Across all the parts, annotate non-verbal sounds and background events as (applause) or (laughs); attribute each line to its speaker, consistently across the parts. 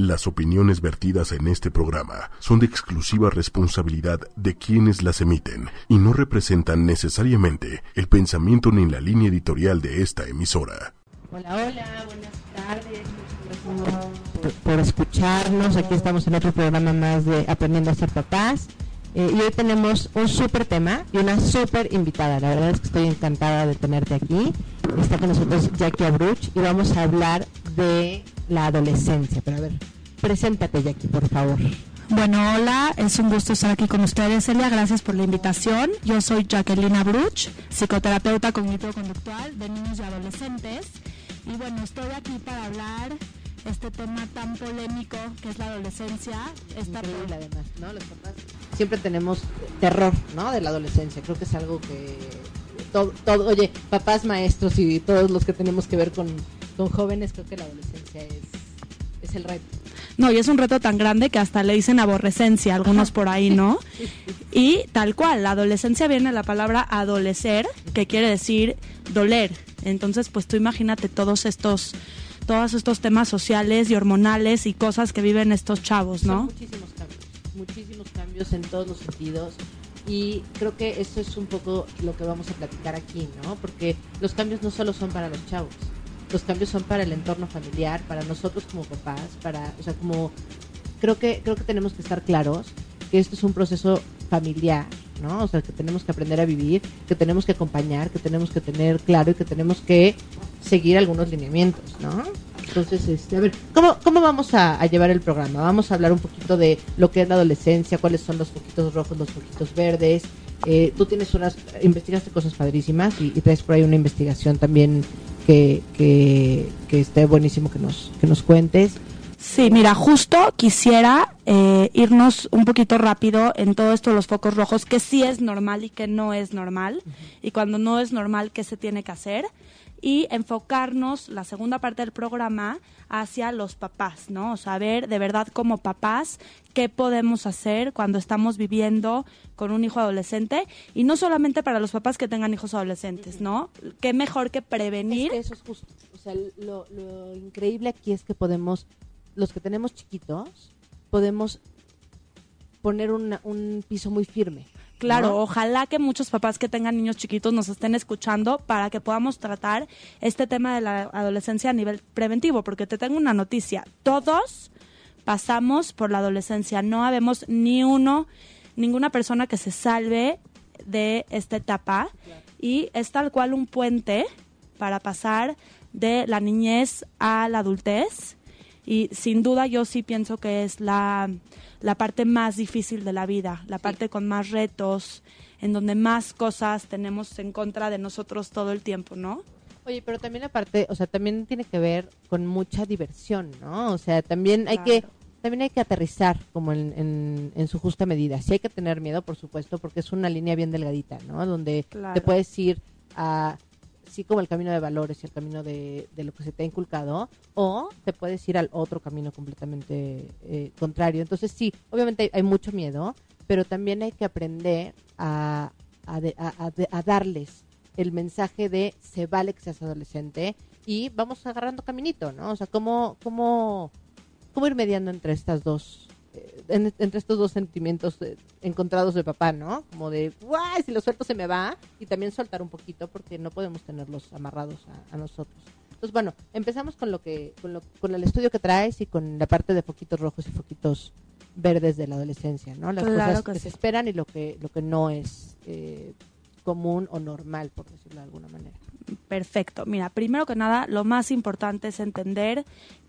Speaker 1: Las opiniones vertidas en este programa son de exclusiva responsabilidad de quienes las emiten y no representan necesariamente el pensamiento ni la línea editorial de esta emisora.
Speaker 2: Hola, hola, buenas tardes. Por, por escucharnos, aquí estamos en otro programa más de Aprendiendo a ser papás. Eh, y hoy tenemos un súper tema y una súper invitada. La verdad es que estoy encantada de tenerte aquí. Está con nosotros Jackie Abruch y vamos a hablar de la adolescencia. Pero a ver, preséntate Jackie, por favor.
Speaker 3: Bueno, hola, es un gusto estar aquí con ustedes, Celia. Gracias por la invitación. Yo soy Jacqueline Abruch, psicoterapeuta cognitivo-conductual de niños y adolescentes. Y bueno, estoy aquí para hablar este tema tan polémico que es la adolescencia. Esta
Speaker 2: Increíble además, ¿no? Los papás siempre tenemos terror, ¿no? De la adolescencia. Creo que es algo que todo, todo oye, papás, maestros y todos los que tenemos que ver con, con jóvenes, creo que la adolescencia es, es el reto.
Speaker 3: No, y es un reto tan grande que hasta le dicen aborrecencia, algunos por ahí, ¿no? (laughs) Y tal cual, la adolescencia viene de la palabra adolecer, que quiere decir doler. Entonces, pues tú imagínate todos estos todos estos temas sociales y hormonales y cosas que viven estos chavos, ¿no?
Speaker 2: Son muchísimos cambios, muchísimos cambios en todos los sentidos. Y creo que eso es un poco lo que vamos a platicar aquí, ¿no? Porque los cambios no solo son para los chavos, los cambios son para el entorno familiar, para nosotros como papás, para, o sea, como creo que creo que tenemos que estar claros que esto es un proceso familiar, ¿no? O sea, que tenemos que aprender a vivir, que tenemos que acompañar, que tenemos que tener claro y que tenemos que seguir algunos lineamientos, ¿no? Entonces, este, a ver, ¿cómo, cómo vamos a, llevar el programa? Vamos a hablar un poquito de lo que es la adolescencia, cuáles son los foquitos rojos, los foquitos verdes. Eh, tú tienes unas, investigaste cosas padrísimas y, y, traes por ahí una investigación también que, que, que esté buenísimo que nos, que nos cuentes.
Speaker 3: Sí, mira, justo quisiera eh, irnos un poquito rápido en todo esto de los focos rojos, que sí es normal y que no es normal, uh -huh. y cuando no es normal, ¿qué se tiene que hacer? Y enfocarnos la segunda parte del programa hacia los papás, ¿no? O saber de verdad como papás qué podemos hacer cuando estamos viviendo con un hijo adolescente y no solamente para los papás que tengan hijos adolescentes, ¿no? Qué mejor que prevenir.
Speaker 2: Eso es justo. O sea, lo, lo increíble aquí es que podemos, los que tenemos chiquitos, podemos poner una, un piso muy firme.
Speaker 3: Claro,
Speaker 2: ¿no?
Speaker 3: ojalá que muchos papás que tengan niños chiquitos nos estén escuchando para que podamos tratar este tema de la adolescencia a nivel preventivo, porque te tengo una noticia, todos pasamos por la adolescencia, no habemos ni uno, ninguna persona que se salve de esta etapa claro. y es tal cual un puente para pasar de la niñez a la adultez y sin duda yo sí pienso que es la, la parte más difícil de la vida, la parte con más retos, en donde más cosas tenemos en contra de nosotros todo el tiempo, ¿no?
Speaker 2: Oye, pero también aparte, o sea, también tiene que ver con mucha diversión, ¿no? O sea, también hay que también hay que aterrizar como en, en, en, su justa medida. Sí hay que tener miedo, por supuesto, porque es una línea bien delgadita, ¿no? Donde claro. te puedes ir a sí como el camino de valores y el camino de, de, lo que se te ha inculcado, o te puedes ir al otro camino completamente eh, contrario. Entonces sí, obviamente hay, mucho miedo, pero también hay que aprender a, a, a, darles el mensaje de se vale que seas adolescente y vamos agarrando caminito, ¿no? O sea, cómo, cómo, cómo ir mediando entre estas dos en, entre estos dos sentimientos eh, encontrados de papá, ¿no? Como de, ¡guay! Si lo suelto se me va. Y también soltar un poquito porque no podemos tenerlos amarrados a, a nosotros. Entonces, bueno, empezamos con lo que, con, lo, con el estudio que traes y con la parte de foquitos rojos y foquitos verdes de la adolescencia, ¿no? Las
Speaker 3: claro
Speaker 2: cosas
Speaker 3: que,
Speaker 2: que
Speaker 3: sí.
Speaker 2: se esperan y lo que, lo que no es eh, común o normal, por decirlo de alguna manera.
Speaker 3: Perfecto. Mira, primero que nada, lo más importante es entender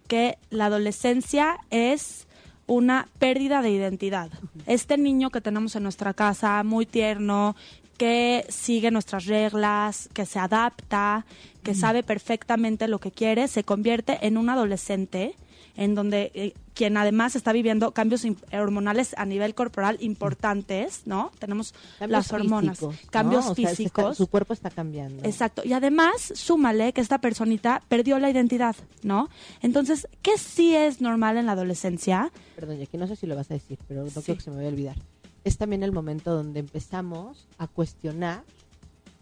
Speaker 3: que la adolescencia es una pérdida de identidad. Este niño que tenemos en nuestra casa, muy tierno, que sigue nuestras reglas, que se adapta, que sabe perfectamente lo que quiere, se convierte en un adolescente en donde eh, quien además está viviendo cambios hormonales a nivel corporal importantes, ¿no? Tenemos
Speaker 2: cambios
Speaker 3: las hormonas,
Speaker 2: físicos,
Speaker 3: cambios
Speaker 2: ¿no? o sea,
Speaker 3: físicos.
Speaker 2: Está, su cuerpo está cambiando.
Speaker 3: Exacto. Y además, súmale que esta personita perdió la identidad, ¿no? Entonces, ¿qué sí es normal en la adolescencia?
Speaker 2: Perdón, Jackie, no sé si lo vas a decir, pero no
Speaker 3: Sí.
Speaker 2: quiero que se me vaya a olvidar. Es también el momento donde empezamos a cuestionar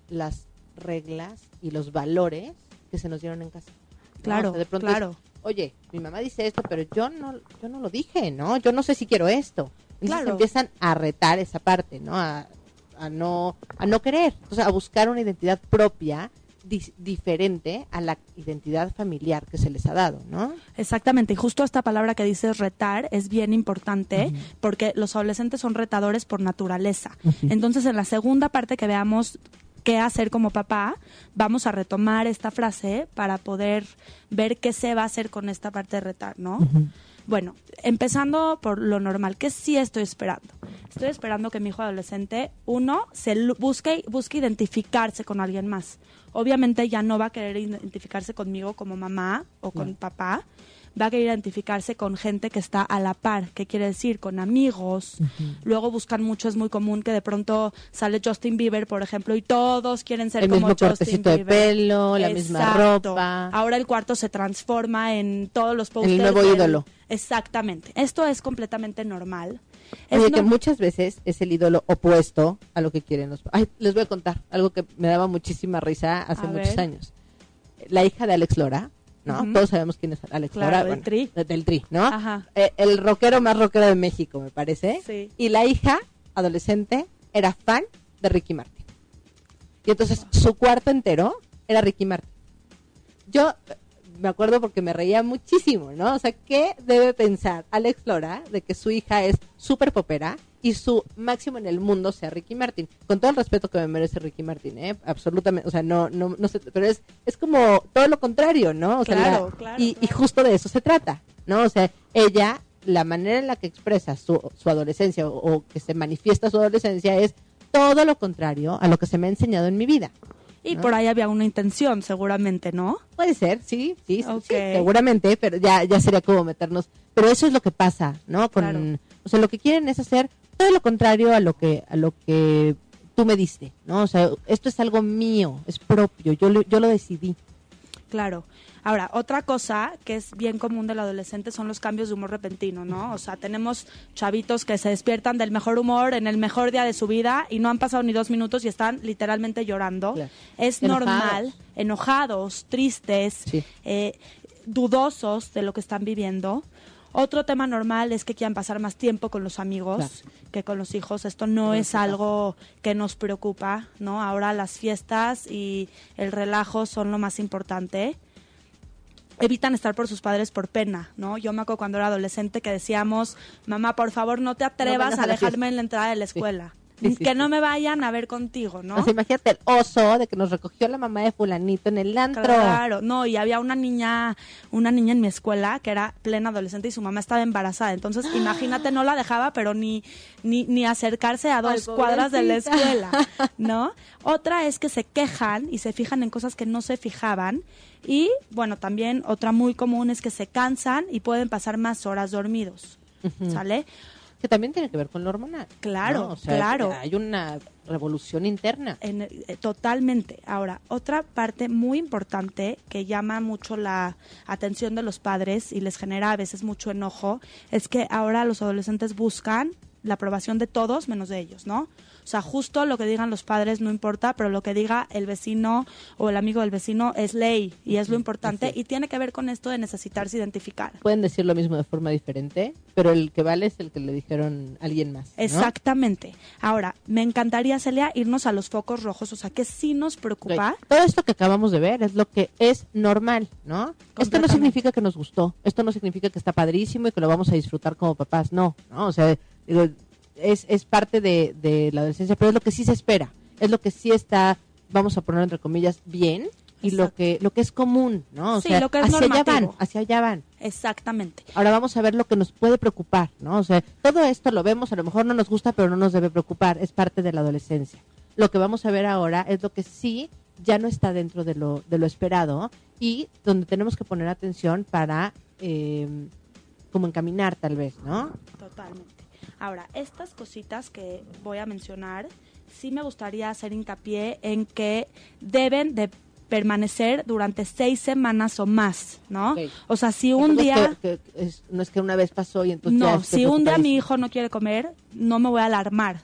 Speaker 2: las reglas y los valores que se nos dieron en casa.
Speaker 3: Claro,
Speaker 2: O sea, de pronto
Speaker 3: claro.
Speaker 2: Oye, mi mamá dice esto, pero yo no, yo no lo dije, ¿no? Yo no sé si quiero esto. Entonces
Speaker 3: Claro.
Speaker 2: empiezan a retar esa parte, ¿no? A, a no, a no querer, entonces a buscar una identidad propia diferente a la identidad familiar que se les ha dado, ¿no?
Speaker 3: Exactamente, y justo esta palabra que dices retar es bien importante porque los adolescentes son retadores por naturaleza. Entonces, en la segunda parte que veamos qué hacer como papá, vamos a retomar esta frase para poder ver qué se va a hacer con esta parte de retar, ¿no? Bueno, empezando por lo normal, ¿qué sí estoy esperando? Estoy esperando que mi hijo adolescente, uno, se busque, busque identificarse con alguien más. Obviamente ya no va a querer identificarse conmigo como mamá o con papá, va a querer identificarse con gente que está a la par, que quiere decir con amigos. Luego buscan mucho, es muy común que de pronto sale Justin Bieber, por ejemplo, y todos quieren ser
Speaker 2: El
Speaker 3: como
Speaker 2: mismo
Speaker 3: Justin
Speaker 2: cortecito de
Speaker 3: Bieber.
Speaker 2: pelo, la misma ropa.
Speaker 3: Ahora el cuarto se transforma en todos los posters.
Speaker 2: nuevo
Speaker 3: del-
Speaker 2: ídolo.
Speaker 3: Exactamente. Esto es completamente normal. Es
Speaker 2: Oye, que muchas veces es el ídolo opuesto a lo que quieren los... Ay, les voy a contar algo que me daba muchísima risa hace
Speaker 3: A
Speaker 2: muchos
Speaker 3: ver.
Speaker 2: años. La hija de Alex Lora, ¿no? Todos sabemos quién es Alex
Speaker 3: Claro, del
Speaker 2: bueno,
Speaker 3: Tri.
Speaker 2: de- Del Tri, ¿no?
Speaker 3: Ajá.
Speaker 2: Eh, el rockero más rockero de México, me parece.
Speaker 3: Sí.
Speaker 2: Y la hija, adolescente, era fan de Ricky Martin. Y entonces su cuarto entero era Ricky Martin. Yo eh, me acuerdo porque me reía muchísimo, ¿no? O sea, ¿qué debe pensar Alex Lora de que su hija es súper popera y su máximo en el mundo sea Ricky Martin? Con todo el respeto que me merece Ricky Martin, ¿eh? Absolutamente, o sea, no, no, no sé, pero es, es como todo lo contrario, ¿no? O sea,
Speaker 3: Claro,
Speaker 2: la-
Speaker 3: claro,
Speaker 2: y, justo de eso se trata, ¿no? O sea, ella, la manera en la que expresa su, su adolescencia o, o que se manifiesta su adolescencia es todo lo contrario a lo que se me ha enseñado en mi vida.
Speaker 3: Y
Speaker 2: ¿no?
Speaker 3: por ahí había una intención, seguramente, ¿no?
Speaker 2: Puede ser, sí, sí, sí, sí, seguramente, pero ya, ya sería como meternos. Pero eso es lo que pasa, ¿no? Con,
Speaker 3: Claro.
Speaker 2: O sea, lo que quieren es hacer todo lo contrario a lo que, a lo que tú me diste, ¿no? O sea, esto es algo mío, es propio, yo, lo- yo lo decidí.
Speaker 3: Claro. Ahora, otra cosa que es bien común del adolescente son los cambios de humor repentino, ¿no? O sea, tenemos chavitos que se despiertan del mejor humor en el mejor día de su vida y no han pasado ni dos minutos y están literalmente llorando.
Speaker 2: Claro.
Speaker 3: Es
Speaker 2: Enojados.
Speaker 3: normal, enojados, tristes,
Speaker 2: Sí.
Speaker 3: eh, dudosos de lo que están viviendo. Otro tema normal es que quieran pasar más tiempo con los amigos
Speaker 2: Claro.
Speaker 3: que con los hijos. Esto no es algo que nos preocupa, ¿no? Ahora las fiestas y el relajo son lo más importante. Evitan estar por sus padres por pena, ¿no? Yo me acuerdo cuando era adolescente que decíamos, mamá, por favor, no te atrevas a dejarme
Speaker 2: fiesta".
Speaker 3: en la entrada de la escuela.
Speaker 2: Sí,
Speaker 3: que no me vayan a ver contigo, ¿no?
Speaker 2: O sea, imagínate el oso de que nos recogió la mamá de fulanito en el antro.
Speaker 3: Claro, no, y había una niña, una niña en mi escuela que era plena adolescente y su mamá estaba embarazada. Entonces, imagínate, no la dejaba, pero ni, ni, ni acercarse a dos
Speaker 2: Ay,
Speaker 3: cuadras de la escuela, (laughs) ¿no? Otra es que se quejan y se fijan en cosas que no se fijaban. Y, bueno, también otra muy común es que se cansan y pueden pasar más horas dormidos, ¿sale?
Speaker 2: Que también tiene que ver con lo hormonal.
Speaker 3: Claro,
Speaker 2: ¿no? O sea,
Speaker 3: claro.
Speaker 2: Hay una revolución interna.
Speaker 3: En- eh, totalmente. Ahora, otra parte muy importante que llama mucho la atención de los padres y les genera a veces mucho enojo es que ahora los adolescentes buscan la aprobación de todos menos de ellos, ¿no? O sea, justo lo que digan los padres no importa, pero lo que diga el vecino o el amigo del vecino es ley y es lo importante y tiene que ver con esto de necesitarse identificar.
Speaker 2: Pueden decir lo mismo de forma diferente, pero el que vale es el que le dijeron a alguien más. ¿no?
Speaker 3: Exactamente. Ahora, me encantaría, Celia, irnos a los focos rojos, o sea, que sí nos preocupa.
Speaker 2: Todo esto que acabamos de ver es lo que es normal, ¿no? Esto no significa que nos gustó, esto no significa que está padrísimo y que lo vamos a disfrutar como papás, no, ¿no? O sea, digo, es, es parte de, de la adolescencia, pero es lo que sí se espera, es lo que sí está, vamos a poner entre comillas, bien y lo que lo que es común, ¿no? O
Speaker 3: Sí,
Speaker 2: sea,
Speaker 3: lo que es
Speaker 2: hacia allá van, hacia allá van.
Speaker 3: Exactamente.
Speaker 2: Ahora vamos a ver lo que nos puede preocupar, ¿no? O sea, todo esto lo vemos, a lo mejor no nos gusta, pero no nos debe preocupar, es parte de la adolescencia. Lo que vamos a ver ahora es lo que sí ya no está dentro de lo, de lo esperado y donde tenemos que poner atención para eh, como encaminar tal vez, ¿no?
Speaker 3: Totalmente. Ahora, estas cositas que voy a mencionar, sí me gustaría hacer hincapié en que deben de permanecer durante seis semanas o más, ¿no? O sea, si un
Speaker 2: es
Speaker 3: día...
Speaker 2: que- que es- no es que una vez pasó y entonces
Speaker 3: No, si un día mi hijo no quiere comer, no me voy a alarmar,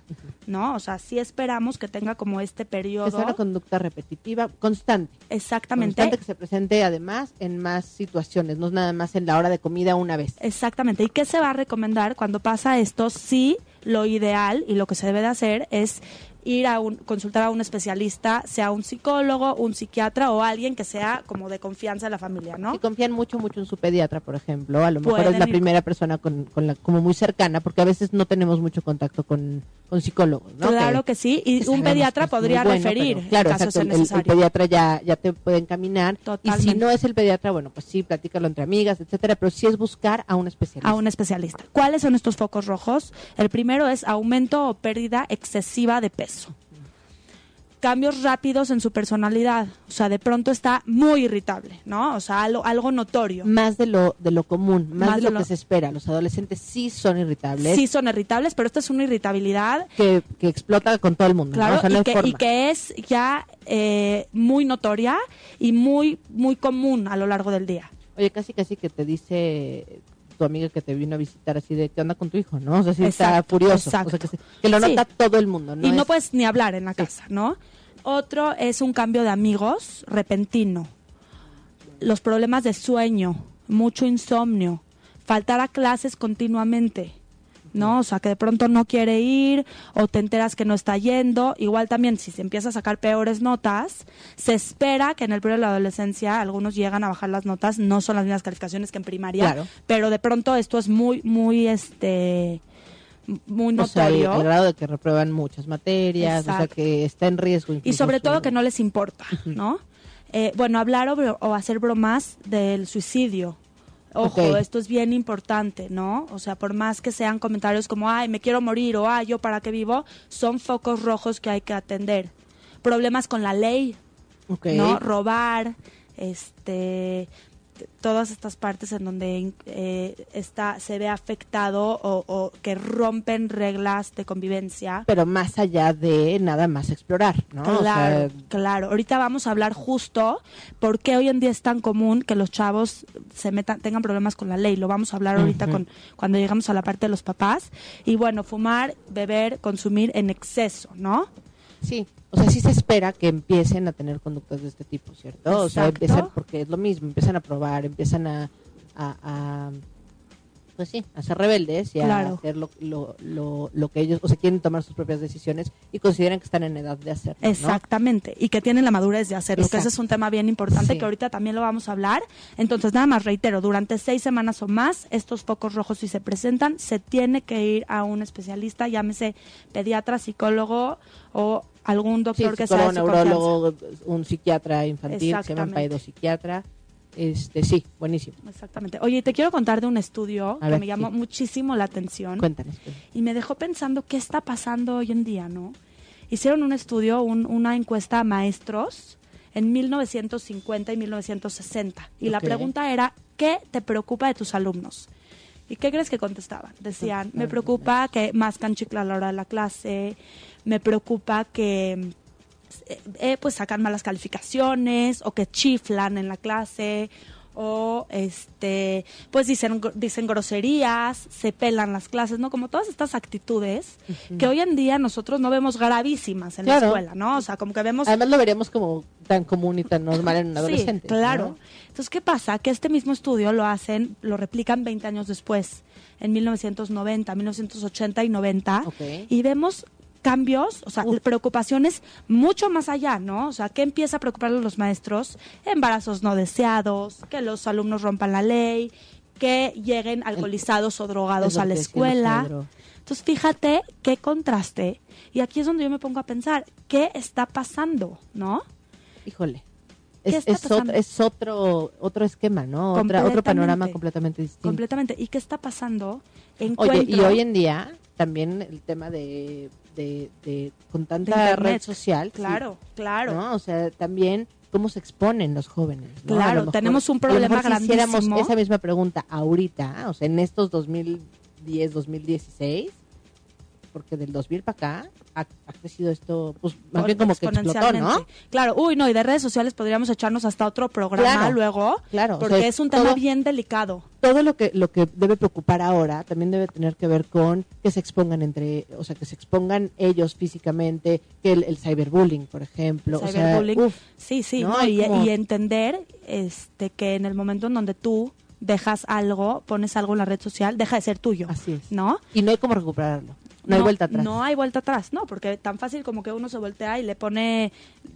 Speaker 3: ¿no? O sea, sí esperamos que tenga como este periodo.
Speaker 2: Sea una conducta repetitiva, constante.
Speaker 3: Exactamente.
Speaker 2: Constante que se presente además en más situaciones, no es nada más en la hora de comida una vez.
Speaker 3: Exactamente. ¿Y qué se va a recomendar cuando pasa esto? Sí, lo ideal y lo que se debe de hacer es ir a un, consultar a un especialista, sea un psicólogo, un psiquiatra o alguien que sea como de confianza de la familia, ¿no?
Speaker 2: Si confían mucho, mucho en su pediatra, por ejemplo, a lo mejor es la
Speaker 3: ir
Speaker 2: primera persona con, con la, como muy cercana, porque a veces no tenemos mucho contacto con, con psicólogos, ¿no?
Speaker 3: Claro que sí, y
Speaker 2: que
Speaker 3: un pediatra podría
Speaker 2: bueno,
Speaker 3: referir
Speaker 2: pero, claro,
Speaker 3: en caso
Speaker 2: exacto, el- el, pediatra ya, ya te puede encaminar, y si no es el pediatra, bueno, pues sí, platícalo entre amigas, etcétera, pero sí es buscar a un especialista.
Speaker 3: a un especialista. ¿Cuáles son estos focos rojos? El primero es aumento o pérdida excesiva de peso. Cambios rápidos en su personalidad. O sea, de pronto está muy irritable, ¿no? O sea, algo, algo notorio.
Speaker 2: Más de lo, de lo común, más,
Speaker 3: Más
Speaker 2: de
Speaker 3: de
Speaker 2: lo, que se espera. Los adolescentes sí son irritables,
Speaker 3: Sí son irritables, pero esta es una irritabilidad
Speaker 2: que, que explota con todo el mundo, ¿no?
Speaker 3: Claro,
Speaker 2: O sea, no
Speaker 3: y,
Speaker 2: hay
Speaker 3: que, y que es ya eh, muy notoria y muy, muy común a lo largo del día.
Speaker 2: Oye, casi casi que te dice tu amiga que te vino a visitar así de qué onda con tu hijo, ¿no? O sea, sí está furioso.
Speaker 3: exacto.
Speaker 2: O sea, que, se- que lo
Speaker 3: Sí.
Speaker 2: nota todo el mundo, ¿no?
Speaker 3: y no
Speaker 2: Es-
Speaker 3: puedes ni hablar en la casa, ¿no? Otro es un cambio de amigos repentino. Los problemas de sueño, mucho insomnio, faltar a clases continuamente. ¿No? O sea, que de pronto no quiere ir o te enteras que no está yendo. Igual también, si se empieza a sacar peores notas, se espera que en el periodo de la adolescencia algunos llegan a bajar las notas, no son las mismas calificaciones que en primaria,
Speaker 2: Claro.
Speaker 3: pero de pronto esto es muy, muy, este, muy
Speaker 2: o sea, el,
Speaker 3: notorio.
Speaker 2: grado de que reprueban muchas materias, o sea, que está en riesgo.
Speaker 3: y
Speaker 2: incluso
Speaker 3: sobre
Speaker 2: su-
Speaker 3: todo que no les importa, ¿no? Eh, bueno, hablar o, o hacer bromas del suicidio. Ojo, esto es bien importante, ¿no? O sea, por más que sean comentarios como, ay, me quiero morir o, ay, yo para qué vivo, son focos rojos que hay que atender. Problemas con la ley. ¿no? Robar, este todas estas partes en donde eh, está se ve afectado o, o que rompen reglas de convivencia.
Speaker 2: Pero más allá de nada más explorar, ¿no? O
Speaker 3: Claro,
Speaker 2: sea,
Speaker 3: claro. Ahorita vamos a hablar justo por qué hoy en día es tan común que los chavos se metan, tengan problemas con la ley. Lo vamos a hablar ahorita con, cuando llegamos a la parte de los papás. Y bueno, fumar, beber, consumir en exceso, ¿no?
Speaker 2: Sí, o sea, sí se espera que empiecen a tener conductas de este tipo, ¿cierto? O sea, empiezan, porque es lo mismo, empiezan a probar, empiezan a, a, a- pues sí, a ser rebeldes y a
Speaker 3: Claro.
Speaker 2: hacer lo, lo, lo, lo que ellos, o sea, quieren tomar sus propias decisiones y consideran que están en edad de hacerlo, ¿no?
Speaker 3: Exactamente, y que tienen la madurez de hacerlo, que ese es un tema bien importante
Speaker 2: Sí.
Speaker 3: que ahorita también lo vamos a hablar. Entonces, nada más reitero, durante seis semanas o más, estos focos rojos si se presentan, se tiene que ir a un especialista, llámese pediatra, psicólogo o algún
Speaker 2: Sí,
Speaker 3: doctor que sea confianza.
Speaker 2: neurólogo, un psiquiatra infantil, se llama paidopsiquiatra. Este, sí, buenísimo.
Speaker 3: Exactamente. Oye, te quiero contar de un estudio
Speaker 2: A
Speaker 3: que
Speaker 2: ver,
Speaker 3: me llamó
Speaker 2: sí.
Speaker 3: muchísimo la atención
Speaker 2: Cuéntanos. pues.
Speaker 3: y me dejó pensando qué está pasando hoy en día, ¿no? Hicieron un estudio, un- una encuesta a maestros en 1950 y 1960 y la
Speaker 2: Ok.
Speaker 3: pregunta era, ¿qué te preocupa de tus alumnos? ¿Y qué crees que contestaban? Decían, me preocupa que mascan chicle a la hora de la clase, me preocupa que eh, eh, pues sacan malas calificaciones o que chiflan en la clase o este pues dicen dicen groserías, se pelan las clases, ¿no? Como todas estas actitudes que hoy en día nosotros no vemos gravísimas en
Speaker 2: Claro.
Speaker 3: la escuela, ¿no? O sea, como que vemos
Speaker 2: Además lo veríamos como tan común y tan normal en un adolescente.
Speaker 3: Sí, claro.
Speaker 2: ¿no?
Speaker 3: Entonces, ¿qué pasa? Que este mismo estudio lo hacen, lo replican 20 años después, en 1990, 1980 y 90,
Speaker 2: Ok.
Speaker 3: y vemos cambios, o sea,
Speaker 2: Uf.
Speaker 3: preocupaciones mucho más allá, ¿no? O sea, ¿qué empieza a preocupar a los maestros? Embarazos no deseados, que los alumnos rompan la ley, que lleguen alcoholizados o drogados a la escuela. Entonces, fíjate qué contraste. Y aquí es donde yo me pongo a pensar, ¿qué está pasando, no?
Speaker 2: Híjole.
Speaker 3: ¿Qué
Speaker 2: Es, otro, es otro otro esquema, ¿no? Otra, otro panorama completamente distinto.
Speaker 3: Completamente. ¿Y qué está pasando?
Speaker 2: Oye,
Speaker 3: Encuentro,
Speaker 2: y hoy en día también el tema de, de, de- con tanta
Speaker 3: Internet.
Speaker 2: red social. sí,
Speaker 3: Claro, claro.
Speaker 2: ¿no? O sea, también cómo se exponen los jóvenes.
Speaker 3: Claro,
Speaker 2: lo mejor-
Speaker 3: tenemos un problema
Speaker 2: si hiciéramos
Speaker 3: grandísimo.
Speaker 2: esa misma pregunta ahorita, o sea, en estos 2010, 2016, porque del 2000 para acá ha, ha crecido esto, pues más bien como que explotó, ¿no?
Speaker 3: Claro, uy, no, y de redes sociales podríamos echarnos hasta otro programa
Speaker 2: Claro,
Speaker 3: luego,
Speaker 2: claro, o
Speaker 3: porque
Speaker 2: sea,
Speaker 3: es un tema
Speaker 2: todo-
Speaker 3: bien delicado.
Speaker 2: Todo lo que lo que debe preocupar ahora también debe tener que ver con que se expongan entre, o sea, que se expongan ellos físicamente, que el, el cyberbullying, por ejemplo, o sea,
Speaker 3: Cyberbullying.
Speaker 2: uf,
Speaker 3: sí, sí,
Speaker 2: ¿no?
Speaker 3: ¿no?
Speaker 2: Hay
Speaker 3: y,
Speaker 2: como-
Speaker 3: y entender este que en el momento en donde tú dejas algo, pones algo en la red social, deja de ser tuyo,
Speaker 2: así es.
Speaker 3: ¿no?
Speaker 2: Y no hay cómo recuperarlo. No, hay vuelta atrás.
Speaker 3: No hay vuelta atrás, no, porque tan fácil como que uno se voltea y le pone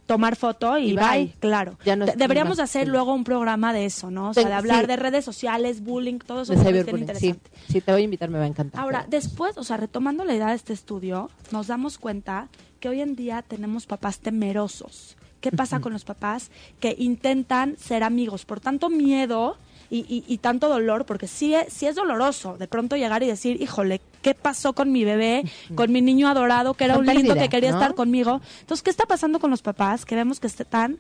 Speaker 3: tomar foto y,
Speaker 2: Y
Speaker 3: bye.
Speaker 2: bye.
Speaker 3: claro.
Speaker 2: Ya no
Speaker 3: Deberíamos hacer
Speaker 2: sí.
Speaker 3: luego un programa de eso, ¿no? O sea, de hablar
Speaker 2: sí.
Speaker 3: de redes sociales, bullying, todo eso
Speaker 2: de cyberbullying, sí.
Speaker 3: interesante.
Speaker 2: Sí, te voy a invitar, me va a encantar.
Speaker 3: Ahora, después, o sea, retomando la idea de este estudio, nos damos cuenta que hoy en día tenemos papás temerosos. ¿Qué pasa con los papás que intentan ser amigos por tanto miedo y, y- y tanto dolor? Porque sí es, sí es doloroso de pronto llegar y decir, híjole, ¿qué pasó con mi bebé, con mi niño adorado, que era un lindo
Speaker 2: pérdida,
Speaker 3: que quería
Speaker 2: ¿no?
Speaker 3: estar conmigo? Entonces, ¿qué está pasando con los papás? Que vemos que están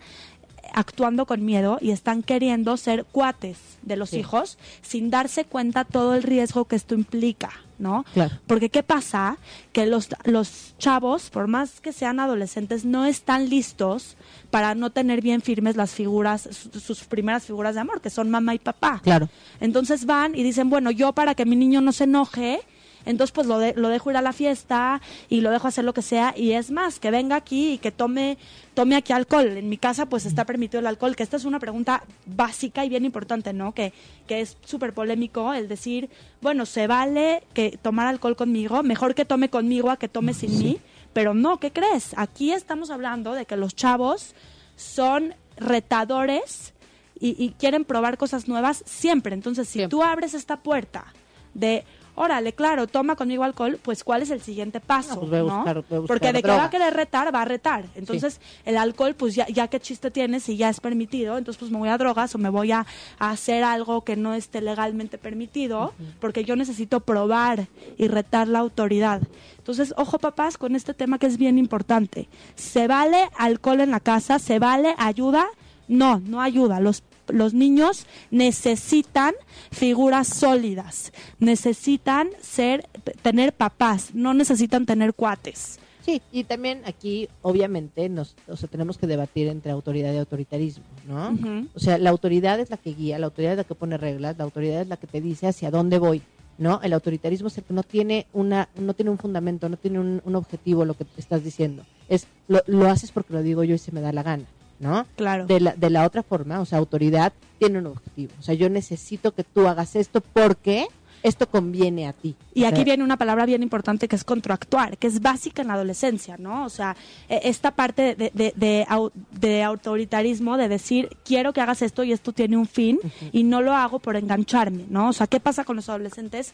Speaker 3: actuando con miedo y están queriendo ser cuates de los
Speaker 2: Sí.
Speaker 3: hijos sin darse cuenta todo el riesgo que esto implica, ¿no?
Speaker 2: Claro.
Speaker 3: Porque ¿qué pasa? Que los, los chavos, por más que sean adolescentes, no están listos para no tener bien firmes las figuras, su- sus primeras figuras de amor, que son mamá y papá.
Speaker 2: Claro.
Speaker 3: Entonces van y dicen, bueno, yo para que mi niño no se enoje, entonces pues lo, de- lo dejo ir a la fiesta y lo dejo hacer lo que sea y es más, que venga aquí y que tome, tome aquí alcohol. En mi casa pues está permitido el alcohol, que esta es una pregunta básica y bien importante, ¿no? Que, que es súper polémico el decir, bueno, se vale que tomar alcohol conmigo, mejor que tome conmigo a que tome sin mí, pero no, ¿qué crees? Aquí estamos hablando de que los chavos son retadores y, y quieren probar cosas nuevas siempre. Entonces, si
Speaker 2: Siempre.
Speaker 3: tú abres esta puerta de, órale, claro, toma conmigo alcohol, pues ¿cuál es el siguiente paso?
Speaker 2: No, pues voy a
Speaker 3: ¿no?
Speaker 2: buscar- voy a buscar
Speaker 3: Porque de que va a querer retar, va a retar. Entonces, el alcohol, pues ya, ya qué chiste tiene si ya es permitido, entonces pues me voy a drogas o me voy a, a hacer algo que no esté legalmente permitido, porque yo necesito probar y retar la autoridad. Entonces, ojo papás con este tema que es bien importante. ¿Se vale alcohol en la casa? ¿Se vale ayuda? No, no ayuda. Los, los niños necesitan figuras sólidas, necesitan ser, tener papás, no necesitan tener cuates.
Speaker 2: Sí, y también aquí, obviamente, nos, o sea, tenemos que debatir entre autoridad y autoritarismo, ¿no? O sea, la autoridad es la que guía, la autoridad es la que pone reglas, la autoridad es la que te dice hacia dónde voy, ¿no? El autoritarismo es el que no tiene una, no tiene un fundamento, no tiene un, un objetivo lo que te estás diciendo. Es lo, lo haces porque lo digo yo y se me da la gana, ¿no?
Speaker 3: Claro.
Speaker 2: De la, de la otra forma, o sea, autoridad tiene un objetivo. O sea, yo necesito que tú hagas esto porque esto conviene a ti.
Speaker 3: Y aquí viene una palabra bien importante que es contractuar, que es básica en la adolescencia, ¿no? O sea, e- esta parte de, de, de au- de autoritarismo, de decir, quiero que hagas esto y esto tiene un fin y no lo hago por engancharme, ¿no? O sea, ¿qué pasa con los adolescentes?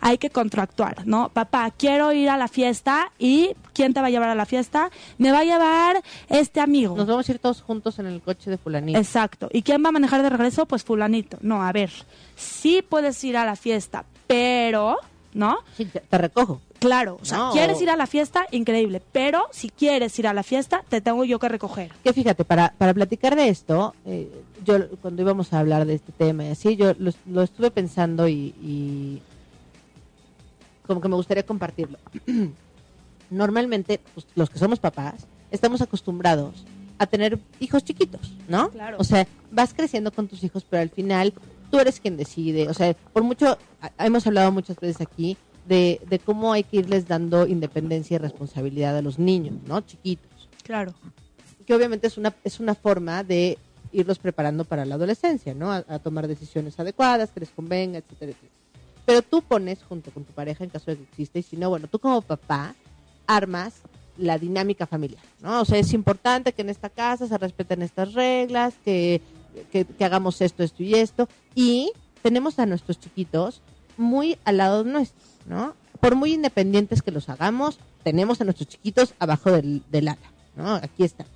Speaker 3: Hay que contractuar, ¿no? Papá, quiero ir a la fiesta y ¿quién te va a llevar a la fiesta? Me va a llevar este amigo.
Speaker 2: Nos vamos a ir todos juntos en el coche de fulanito.
Speaker 3: Exacto. ¿Y quién va a manejar de regreso? Pues fulanito. No, a ver, sí puedes ir a la fiesta, pero, ¿no?
Speaker 2: Sí, te, te recojo.
Speaker 3: Claro, o sea,
Speaker 2: No.
Speaker 3: quieres ir a la fiesta, increíble, pero si quieres ir a la fiesta, te tengo yo que recoger.
Speaker 2: Que fíjate, para, para platicar de esto, eh, yo cuando íbamos a hablar de este tema y así, yo lo, lo estuve pensando y, y como que me gustaría compartirlo. (clears throat) Normalmente, pues, los que somos papás, estamos acostumbrados a tener hijos chiquitos, ¿no?
Speaker 3: Claro.
Speaker 2: O sea, vas creciendo con tus hijos, pero al final tú eres quien decide. O sea, por mucho, hemos hablado muchas veces aquí de, de cómo hay que irles dando independencia y responsabilidad a los niños, ¿no? Chiquitos
Speaker 3: Claro.
Speaker 2: que obviamente es una, es una forma de irlos preparando para la adolescencia, ¿no? A, a tomar decisiones adecuadas, que les convenga, etcétera, etcétera. Pero tú pones junto con tu pareja, en caso de que existe, y si no, bueno, tú como papá armas la dinámica familiar, ¿no? O sea, es importante que en esta casa se respeten estas reglas, que, que, que hagamos esto, esto y esto, y tenemos a nuestros chiquitos muy al lado nuestro, ¿no? Por muy independientes que los hagamos, tenemos a nuestros chiquitos abajo del, del ala, ¿no? Aquí están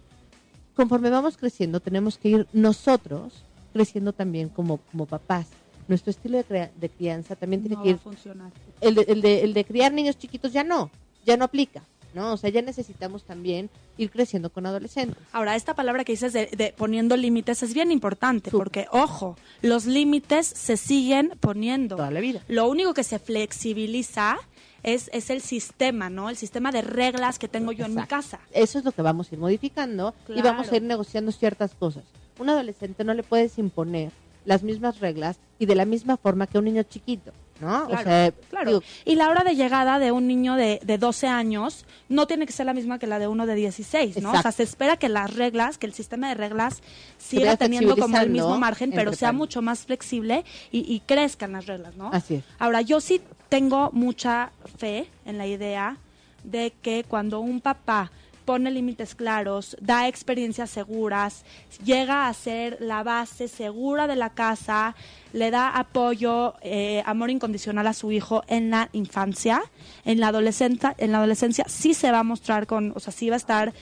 Speaker 2: conforme vamos creciendo, tenemos que ir nosotros creciendo también como, como papás. Nuestro estilo de, crea- de crianza también tiene
Speaker 3: No
Speaker 2: que
Speaker 3: va a
Speaker 2: ir.
Speaker 3: funcionar.
Speaker 2: El de, el, de, el de criar niños chiquitos ya no, ya no aplica. ¿No? O sea, ya necesitamos también ir creciendo con adolescentes.
Speaker 3: Ahora, esta palabra que dices de, de poniendo límites es bien importante, porque, ojo, los límites se siguen poniendo.
Speaker 2: Toda la vida.
Speaker 3: Lo único que se flexibiliza es, es el sistema, ¿no? El sistema de reglas que tengo yo en mi casa.
Speaker 2: Eso es lo que vamos a ir modificando y vamos a ir negociando ciertas cosas. Un adolescente no le puedes imponer las mismas reglas y de la misma forma que un niño chiquito, ¿no?
Speaker 3: Claro,
Speaker 2: o sea,
Speaker 3: claro.
Speaker 2: digo,
Speaker 3: y la hora de llegada de un niño de, de 12 años no tiene que ser la misma que la de uno de 16, ¿no? O sea, se espera que las reglas, que el sistema de reglas siga teniendo como el mismo margen, pero sea mucho más flexible y, y crezcan las reglas, ¿no?
Speaker 2: Así es.
Speaker 3: Ahora, yo sí tengo mucha fe en la idea de que cuando un papá pone límites claros, da experiencias seguras, llega a ser la base segura de la casa, le da apoyo, eh, amor incondicional a su hijo en la infancia, en la adolescencia, en la adolescencia sí se va a mostrar con, o sea, sí va a estar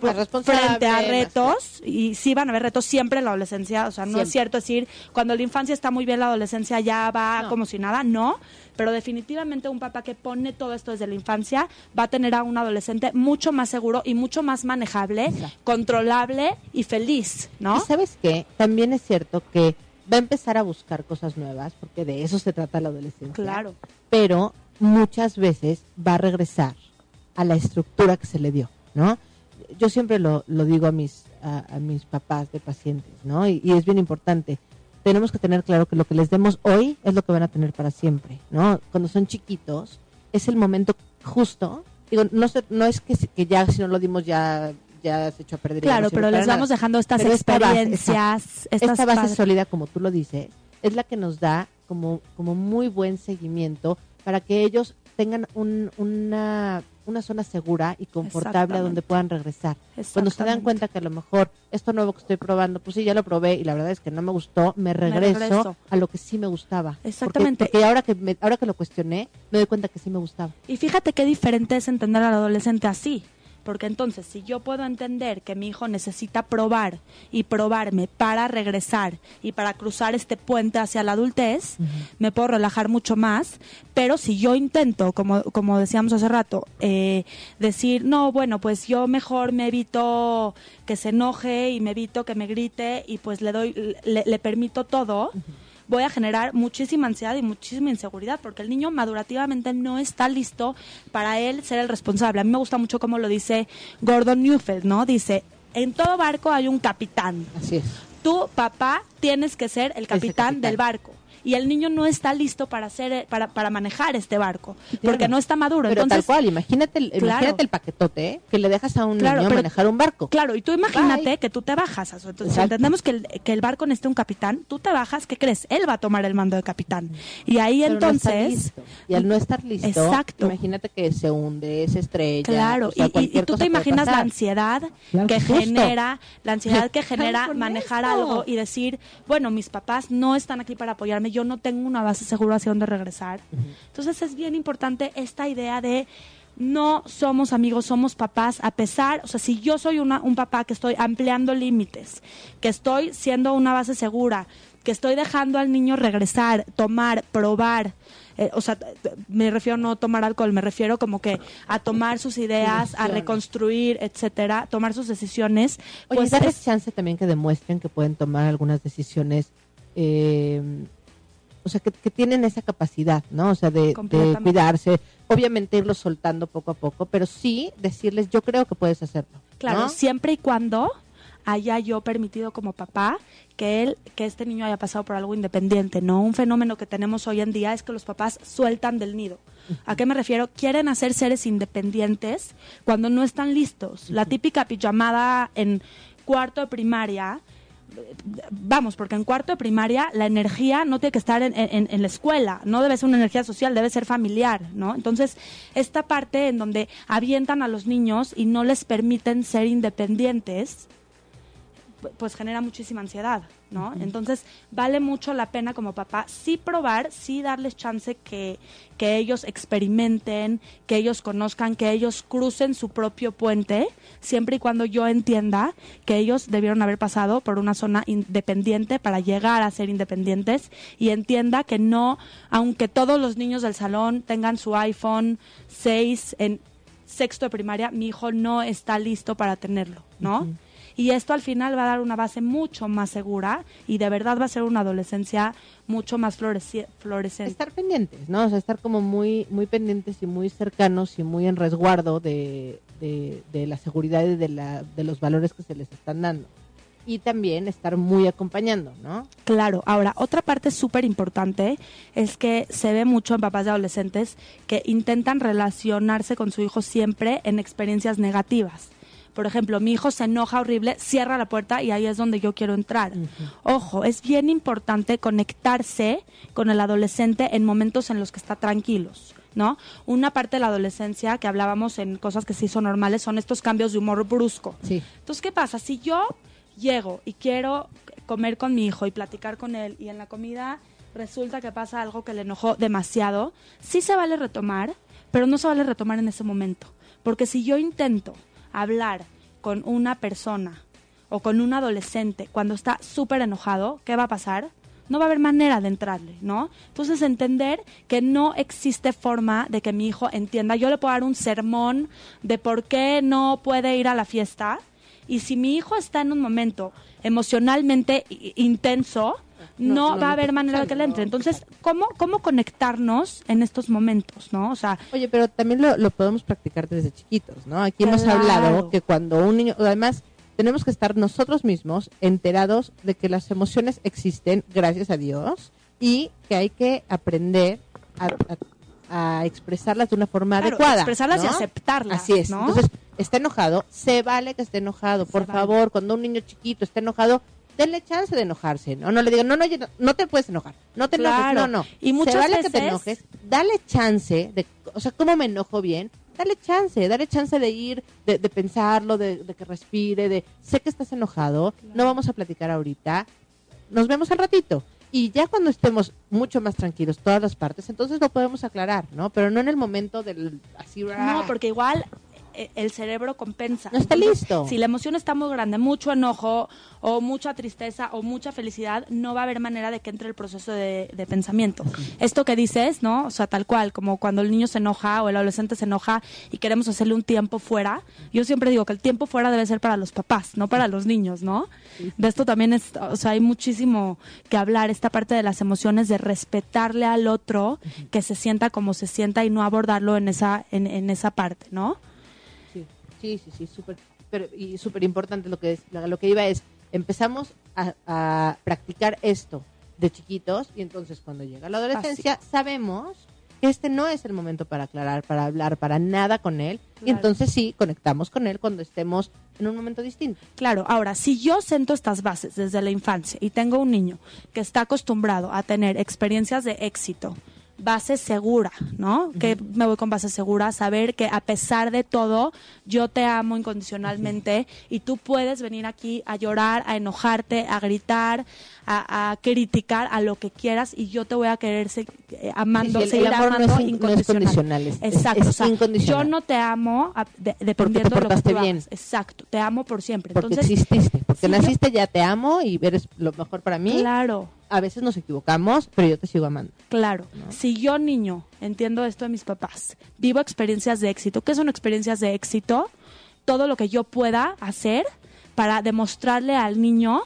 Speaker 3: pues,
Speaker 2: responsable,
Speaker 3: frente a retos y sí van a haber retos siempre en la adolescencia, o sea, no
Speaker 2: Siempre.
Speaker 3: es cierto decir cuando la infancia está muy bien, la adolescencia ya va
Speaker 2: No.
Speaker 3: como si nada, no, pero definitivamente un papá que pone todo esto desde la infancia va a tener a un adolescente mucho más seguro y mucho más manejable,
Speaker 2: Exacto.
Speaker 3: controlable y feliz, ¿no?
Speaker 2: Y sabes qué, también es cierto que va a empezar a buscar cosas nuevas, porque de eso se trata la adolescencia.
Speaker 3: Claro.
Speaker 2: Pero muchas veces va a regresar a la estructura que se le dio, ¿no? Yo siempre lo, lo digo a mis, a, a mis papás de pacientes, ¿no? Y, y es bien importante. Tenemos que tener claro que lo que les demos hoy es lo que van a tener para siempre, ¿no? Cuando son chiquitos, es el momento justo. Digo, no, sé, no es que, que ya si no lo dimos ya, ya se echó a perder.
Speaker 3: Claro, pero les
Speaker 2: nada.
Speaker 3: vamos dejando estas
Speaker 2: Pero esta base,
Speaker 3: experiencias, estas
Speaker 2: esta base
Speaker 3: padres-
Speaker 2: sólida, como tú lo dices, es la que nos da como, como muy buen seguimiento para que ellos tengan un- una, una zona segura y confortable a donde puedan regresar. Cuando se dan cuenta que a lo mejor esto nuevo que estoy probando, pues sí, ya lo probé y la verdad es que no me gustó, me regreso,
Speaker 3: regreso.
Speaker 2: a lo que sí me gustaba. Porque-
Speaker 3: Exactamente.
Speaker 2: Porque, ahora, que me- ahora que lo cuestioné, me doy cuenta que sí me gustaba.
Speaker 3: Y fíjate qué diferente es entender al adolescente así. Porque entonces, si yo puedo entender que mi hijo necesita probar y probarme para regresar y para cruzar este puente hacia la adultez, me puedo relajar mucho más. Pero si yo intento, como, como decíamos hace rato, eh, decir, no, bueno, pues yo mejor me evito que se enoje y me evito que me grite y pues le doy, le, le permito todo voy a generar muchísima ansiedad y muchísima inseguridad porque el niño madurativamente no está listo para él ser el responsable. A mí me gusta mucho cómo lo dice Gordon Newfeld, ¿no? Dice, en todo barco hay un capitán.
Speaker 2: Así es.
Speaker 3: Tú, papá, tienes que ser el capitán,
Speaker 2: capitán.
Speaker 3: del barco. Y el niño no está listo para ser, para, para manejar este barco, porque no está maduro.
Speaker 2: Pero
Speaker 3: Entonces,
Speaker 2: tal cual, imagínate el,
Speaker 3: Claro.
Speaker 2: imagínate el paquetote ¿eh? que le dejas a un
Speaker 3: Claro,
Speaker 2: niño
Speaker 3: pero-
Speaker 2: manejar un barco.
Speaker 3: Claro, y tú imagínate
Speaker 2: Bye.
Speaker 3: que tú te bajas. Entonces,
Speaker 2: Exacto.
Speaker 3: entendemos que el, que el barco necesita un capitán, tú te bajas, ¿qué crees? Él va a tomar el mando de capitán. Y ahí
Speaker 2: Pero
Speaker 3: entonces...
Speaker 2: y al no estar listo,
Speaker 3: Exacto.
Speaker 2: imagínate que se hunde, se estrella.
Speaker 3: Claro,
Speaker 2: o sea,
Speaker 3: y- y, tú te imaginas la ansiedad que
Speaker 2: justo.
Speaker 3: genera, la ansiedad que genera manejar
Speaker 2: esto.
Speaker 3: algo y decir, bueno, mis papás no están aquí para apoyarme, yo no tengo una base segura hacia dónde regresar. Entonces es bien importante esta idea de no somos amigos, somos papás, a pesar, o sea, si yo soy una, un papá que estoy ampliando límites, que estoy siendo una base segura, que estoy dejando al niño regresar, tomar, probar, eh, o sea, me refiero no tomar alcohol, me refiero como que a tomar sus ideas, a reconstruir, etcétera, tomar sus decisiones,
Speaker 2: Oye,
Speaker 3: pues
Speaker 2: darles
Speaker 3: es-
Speaker 2: chance también que demuestren que pueden tomar algunas decisiones, eh, o sea, que, que tienen esa capacidad, ¿no? O sea, de, cuidarse. Obviamente irlos soltando poco a poco, pero sí decirles, yo creo que puedes hacerlo.
Speaker 3: Claro,
Speaker 2: ¿no?
Speaker 3: siempre y cuando haya yo permitido como papá que él, que este niño haya pasado por algo independiente, ¿no? Un fenómeno que tenemos hoy en día es que los papás sueltan del nido. ¿A qué me refiero? Quieren hacer seres independientes cuando no están listos. La típica pijamada en cuarto de primaria, vamos, porque en cuarto de primaria la energía no tiene que estar en, en- la escuela, no debe ser una energía social, debe ser familiar, ¿no? Entonces, esta parte en donde avientan a los niños y no les permiten ser independientes, pues genera muchísima ansiedad, ¿no? Entonces, vale mucho la pena como papá sí probar, sí darles chance que, que ellos experimenten, que ellos conozcan, que ellos crucen su propio puente, siempre y cuando yo entienda que ellos debieron haber pasado por una zona independiente para llegar a ser independientes y entienda que no, aunque todos los niños del salón tengan su iPhone 6 en sexto de primaria, mi hijo no está listo para tenerlo, ¿no? Y esto al final va a dar una base mucho más segura y de verdad va a ser una adolescencia mucho más florescente.
Speaker 2: Estar pendientes, ¿no? O sea, estar como muy, muy pendientes y muy cercanos y muy en resguardo de, de, la seguridad y de, la, de los valores que se les están dando y también estar muy acompañando, ¿no?
Speaker 3: Claro, ahora, otra parte súper importante es que se ve mucho en papás de adolescentes que intentan relacionarse con su hijo siempre en experiencias negativas. Por ejemplo, mi hijo se enoja horrible, cierra la puerta y ahí es donde yo quiero entrar. Ojo, es bien importante conectarse con el adolescente en momentos en los que está tranquilos. ¿no? Una parte de la adolescencia que hablábamos en cosas que sí son normales son estos cambios de humor brusco.
Speaker 2: Sí.
Speaker 3: Entonces, ¿qué pasa? Si yo llego y quiero comer con mi hijo y platicar con él y en la comida resulta que pasa algo que le enojó demasiado, sí se vale retomar, pero no se vale retomar en ese momento. Porque si yo intento hablar con una persona o con un adolescente cuando está súper enojado, ¿qué va a pasar? No va a haber manera de entrarle, ¿no? Entonces entender que no existe forma de que mi hijo entienda. Yo le puedo dar un sermón de por qué no puede ir a la fiesta y si mi hijo está en un momento emocionalmente intenso, no, va a haber manera de que le entre. Entonces, ¿cómo, ¿cómo conectarnos en estos momentos, no? O sea...
Speaker 2: Oye, pero también lo, podemos practicar desde chiquitos, ¿no? Aquí hemos hablado que cuando un niño... Además, tenemos que estar nosotros mismos enterados de que las emociones existen, gracias a Dios, y que hay que aprender a, expresarlas de una forma adecuada.
Speaker 3: Expresarlas y aceptarlas.
Speaker 2: Así es. Entonces, está enojado, se vale que esté enojado. Por favor, cuando un niño chiquito está enojado, denle chance de enojarse, ¿no? No le digan, no, no, no te puedes enojar, no te enojes, no, no.
Speaker 3: Y muchas
Speaker 2: Se vale
Speaker 3: veces...
Speaker 2: que te enojes, dale chance, de, o sea, ¿cómo me enojo bien? Dale chance, dale chance de ir, de, pensarlo, de, que respire, de, sé que estás enojado, no vamos a platicar ahorita, nos vemos al ratito. Y ya cuando estemos mucho más tranquilos todas las partes, entonces lo podemos aclarar, ¿no? Pero no en el momento del así.
Speaker 3: No, porque igual el cerebro compensa.
Speaker 2: No está listo.
Speaker 3: Si la emoción está muy grande, mucho enojo o mucha tristeza o mucha felicidad, no va a haber manera de que entre el proceso de, pensamiento. Esto que dices, ¿no? O sea, tal cual, como cuando el niño se enoja o el adolescente se enoja y queremos hacerle un tiempo fuera, yo siempre digo que el tiempo fuera debe ser para los papás, no para los niños, ¿no? De esto también es, o sea, hay muchísimo que hablar, esta parte de las emociones, de respetarle al otro, que se sienta como se sienta y no abordarlo en esa, en, en esa parte, ¿no?
Speaker 2: Sí, sí, sí, súper y súper importante lo que es, lo que iba es empezamos a, practicar esto de chiquitos y entonces cuando llega la adolescencia sabemos que este no es el momento para aclarar, para hablar, para nada con él y entonces sí conectamos con él cuando estemos en un momento distinto.
Speaker 3: Claro, ahora si yo siento estas bases desde la infancia y tengo un niño que está acostumbrado a tener experiencias de éxito, base segura, ¿no? Que me voy con base segura, saber que a pesar de todo, yo te amo incondicionalmente y tú puedes venir aquí a llorar, a enojarte, a gritar, a, criticar, a lo que quieras y yo te voy a querer eh, amando, seguir amando
Speaker 2: incondicional.
Speaker 3: Exacto. yo no te amo dependiendo de lo que tú bien. Exacto. Te amo por siempre.
Speaker 2: Porque exististe. Porque naciste ya te amo y eres lo mejor para mí.
Speaker 3: Claro
Speaker 2: a veces nos equivocamos, pero yo te sigo amando.
Speaker 3: Claro. Si yo, niño, entiendo esto de mis papás, vivo experiencias de éxito, ¿qué son experiencias de éxito? Todo lo que yo pueda hacer para demostrarle al niño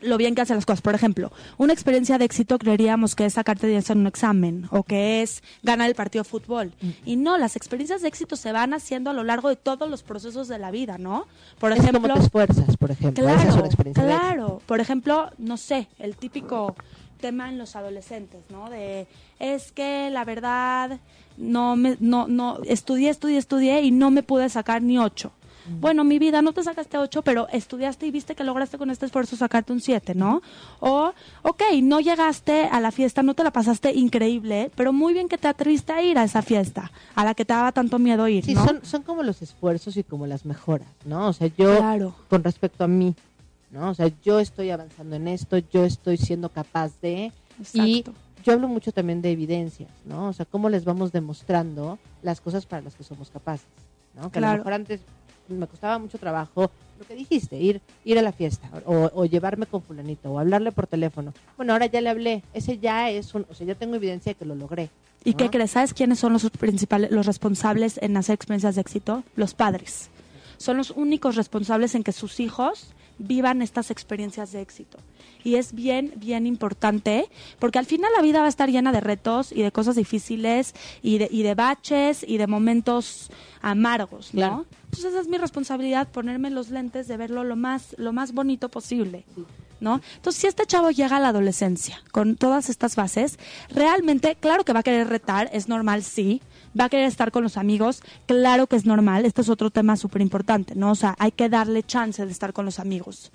Speaker 3: lo bien que hace las cosas. Por ejemplo, una experiencia de éxito creeríamos que es sacarte 10 en un examen o que es ganar el partido de fútbol. Mm. Y no, las experiencias de éxito se van haciendo a lo largo de todos los procesos de la vida, ¿no?
Speaker 2: Por ejemplo, como te esfuerzas, por ejemplo.
Speaker 3: Claro, claro. Por ejemplo, no sé, el típico tema en los adolescentes, ¿no? De es que la verdad no me no no estudié, estudié, estudié y no me pude sacar ni ocho bueno, mi vida, no te sacaste ocho, pero estudiaste y viste que lograste con este esfuerzo sacarte un siete, ¿no? O, ok, no llegaste a la fiesta, no te la pasaste increíble, pero muy bien que te atreviste a ir a esa fiesta, a la que te daba tanto miedo ir,
Speaker 2: sí, son, son como los esfuerzos y como las mejoras, ¿no? O sea, yo, con respecto a mí, ¿no? O sea, yo estoy avanzando en esto, yo estoy siendo capaz de... Y yo hablo mucho también de evidencias, ¿no? O sea, cómo les vamos demostrando las cosas para las que somos capaces, ¿no? Que a lo mejor antes me costaba mucho trabajo lo que dijiste, ir, ir a la fiesta o, o, llevarme con fulanito o hablarle por teléfono. Bueno, ahora ya le hablé, ese ya es un, o sea, ya tengo evidencia de que lo logré.
Speaker 3: ¿Y qué crees? ¿Sabes quiénes son los principales, los responsables en hacer experiencias de éxito? Los padres. Son los únicos responsables en que sus hijos vivan estas experiencias de éxito. Y es bien, bien importante, porque al final la vida va a estar llena de retos y de cosas difíciles y de, y de baches y de momentos amargos, ¿no? Entonces es mi responsabilidad ponerme los lentes de verlo lo más, lo más bonito posible. ¿No? Entonces, si este chavo llega a la adolescencia con todas estas bases, realmente, claro que va a querer retar, es normal, sí, va a querer estar con los amigos, claro que es normal, este es otro tema súper importante, ¿no? O sea, hay que darle chance de estar con los amigos,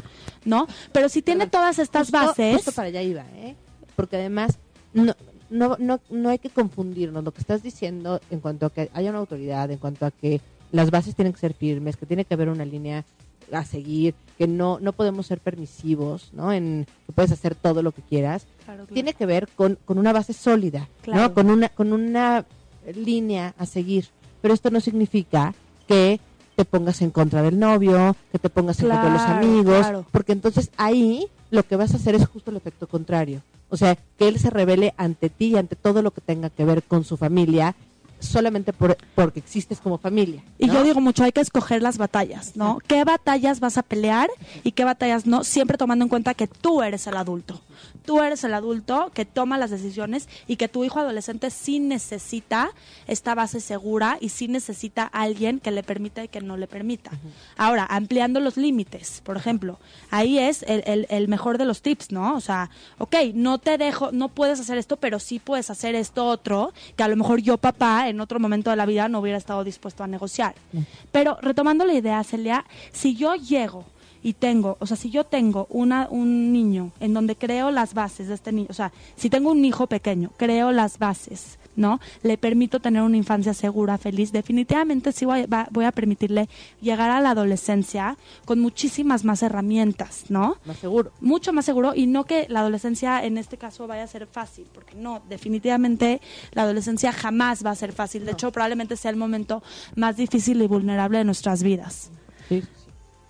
Speaker 3: ¿no? Pero si tiene todas estas bases...
Speaker 2: Justo para allá iba, ¿eh? Porque además, no, no, no, no hay que confundirnos lo que estás diciendo en cuanto a que haya una autoridad, en cuanto a que las bases tienen que ser firmes, que tiene que haber una línea a seguir, que no, no podemos ser permisivos, ¿no? En que puedes hacer todo lo que quieras. Tiene que ver con, con una base sólida, ¿no? Con una, con una línea a seguir. Pero esto no significa que te pongas en contra del novio, que te pongas en contra de los amigos, porque entonces ahí lo que vas a hacer es justo el efecto contrario. O sea, que él se revele ante ti y ante todo lo que tenga que ver con su familia solamente por, porque existes como familia.
Speaker 3: Y yo digo mucho, hay que escoger las batallas, ¿no? ¿Qué batallas vas a pelear y qué batallas no? Siempre tomando en cuenta que tú eres el adulto. Tú eres el adulto que toma las decisiones y que tu hijo adolescente sí necesita esta base segura y sí necesita alguien que le permita y que no le permita. Ahora, ampliando los límites, por ejemplo, ahí es el, el, el mejor de los tips, ¿no? O sea, ok, no te dejo, no puedes hacer esto, pero sí puedes hacer esto otro, que a lo mejor yo, papá, en otro momento de la vida no hubiera estado dispuesto a negociar. Pero retomando la idea, Celia, si yo llego y tengo, o sea, si yo tengo una, un niño en donde creo las bases de este niño, o sea, si tengo un hijo pequeño, creo las bases, ¿no? Le permito tener una infancia segura, feliz, definitivamente sí voy, va, voy a permitirle llegar a la adolescencia con muchísimas más herramientas, ¿no?
Speaker 2: Más seguro.
Speaker 3: Mucho más seguro y no que la adolescencia en este caso vaya a ser fácil, porque no, definitivamente la adolescencia jamás va a ser fácil. De no. hecho, probablemente sea el momento más difícil y vulnerable de nuestras vidas.
Speaker 2: Sí.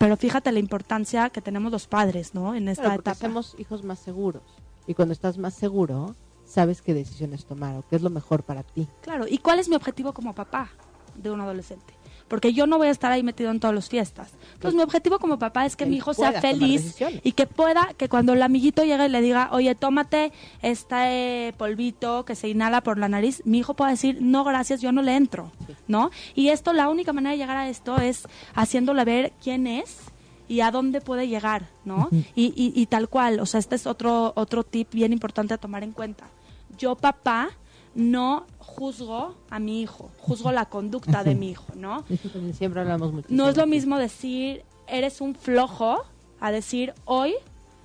Speaker 3: Pero fíjate la importancia que tenemos los padres, ¿no? En esta
Speaker 2: claro,
Speaker 3: etapa.
Speaker 2: Hacemos hijos más seguros. Y cuando estás más seguro, sabes qué decisiones tomar o qué es lo mejor para ti.
Speaker 3: Claro, ¿y cuál es mi objetivo como papá de un adolescente? Porque yo no voy a estar ahí metido en todas las fiestas. Entonces, pues, mi objetivo como papá es que mi hijo sea feliz y que pueda, que cuando el amiguito llegue y le diga, oye, tómate este polvito que se inhala por la nariz, mi hijo pueda decir, no, gracias, yo no le entro, sí. ¿no? Y esto, la única manera de llegar a esto es haciéndole ver quién es y a dónde puede llegar, ¿no? Uh -huh. y, y, y, tal cual, o sea, este es otro, otro tip bien importante a tomar en cuenta. Yo, papá, no juzgo a mi hijo, juzgo la conducta de mi hijo, ¿no? (laughs)
Speaker 2: Siempre hablamos mucho.
Speaker 3: No es lo mismo decir, eres un flojo, a decir, hoy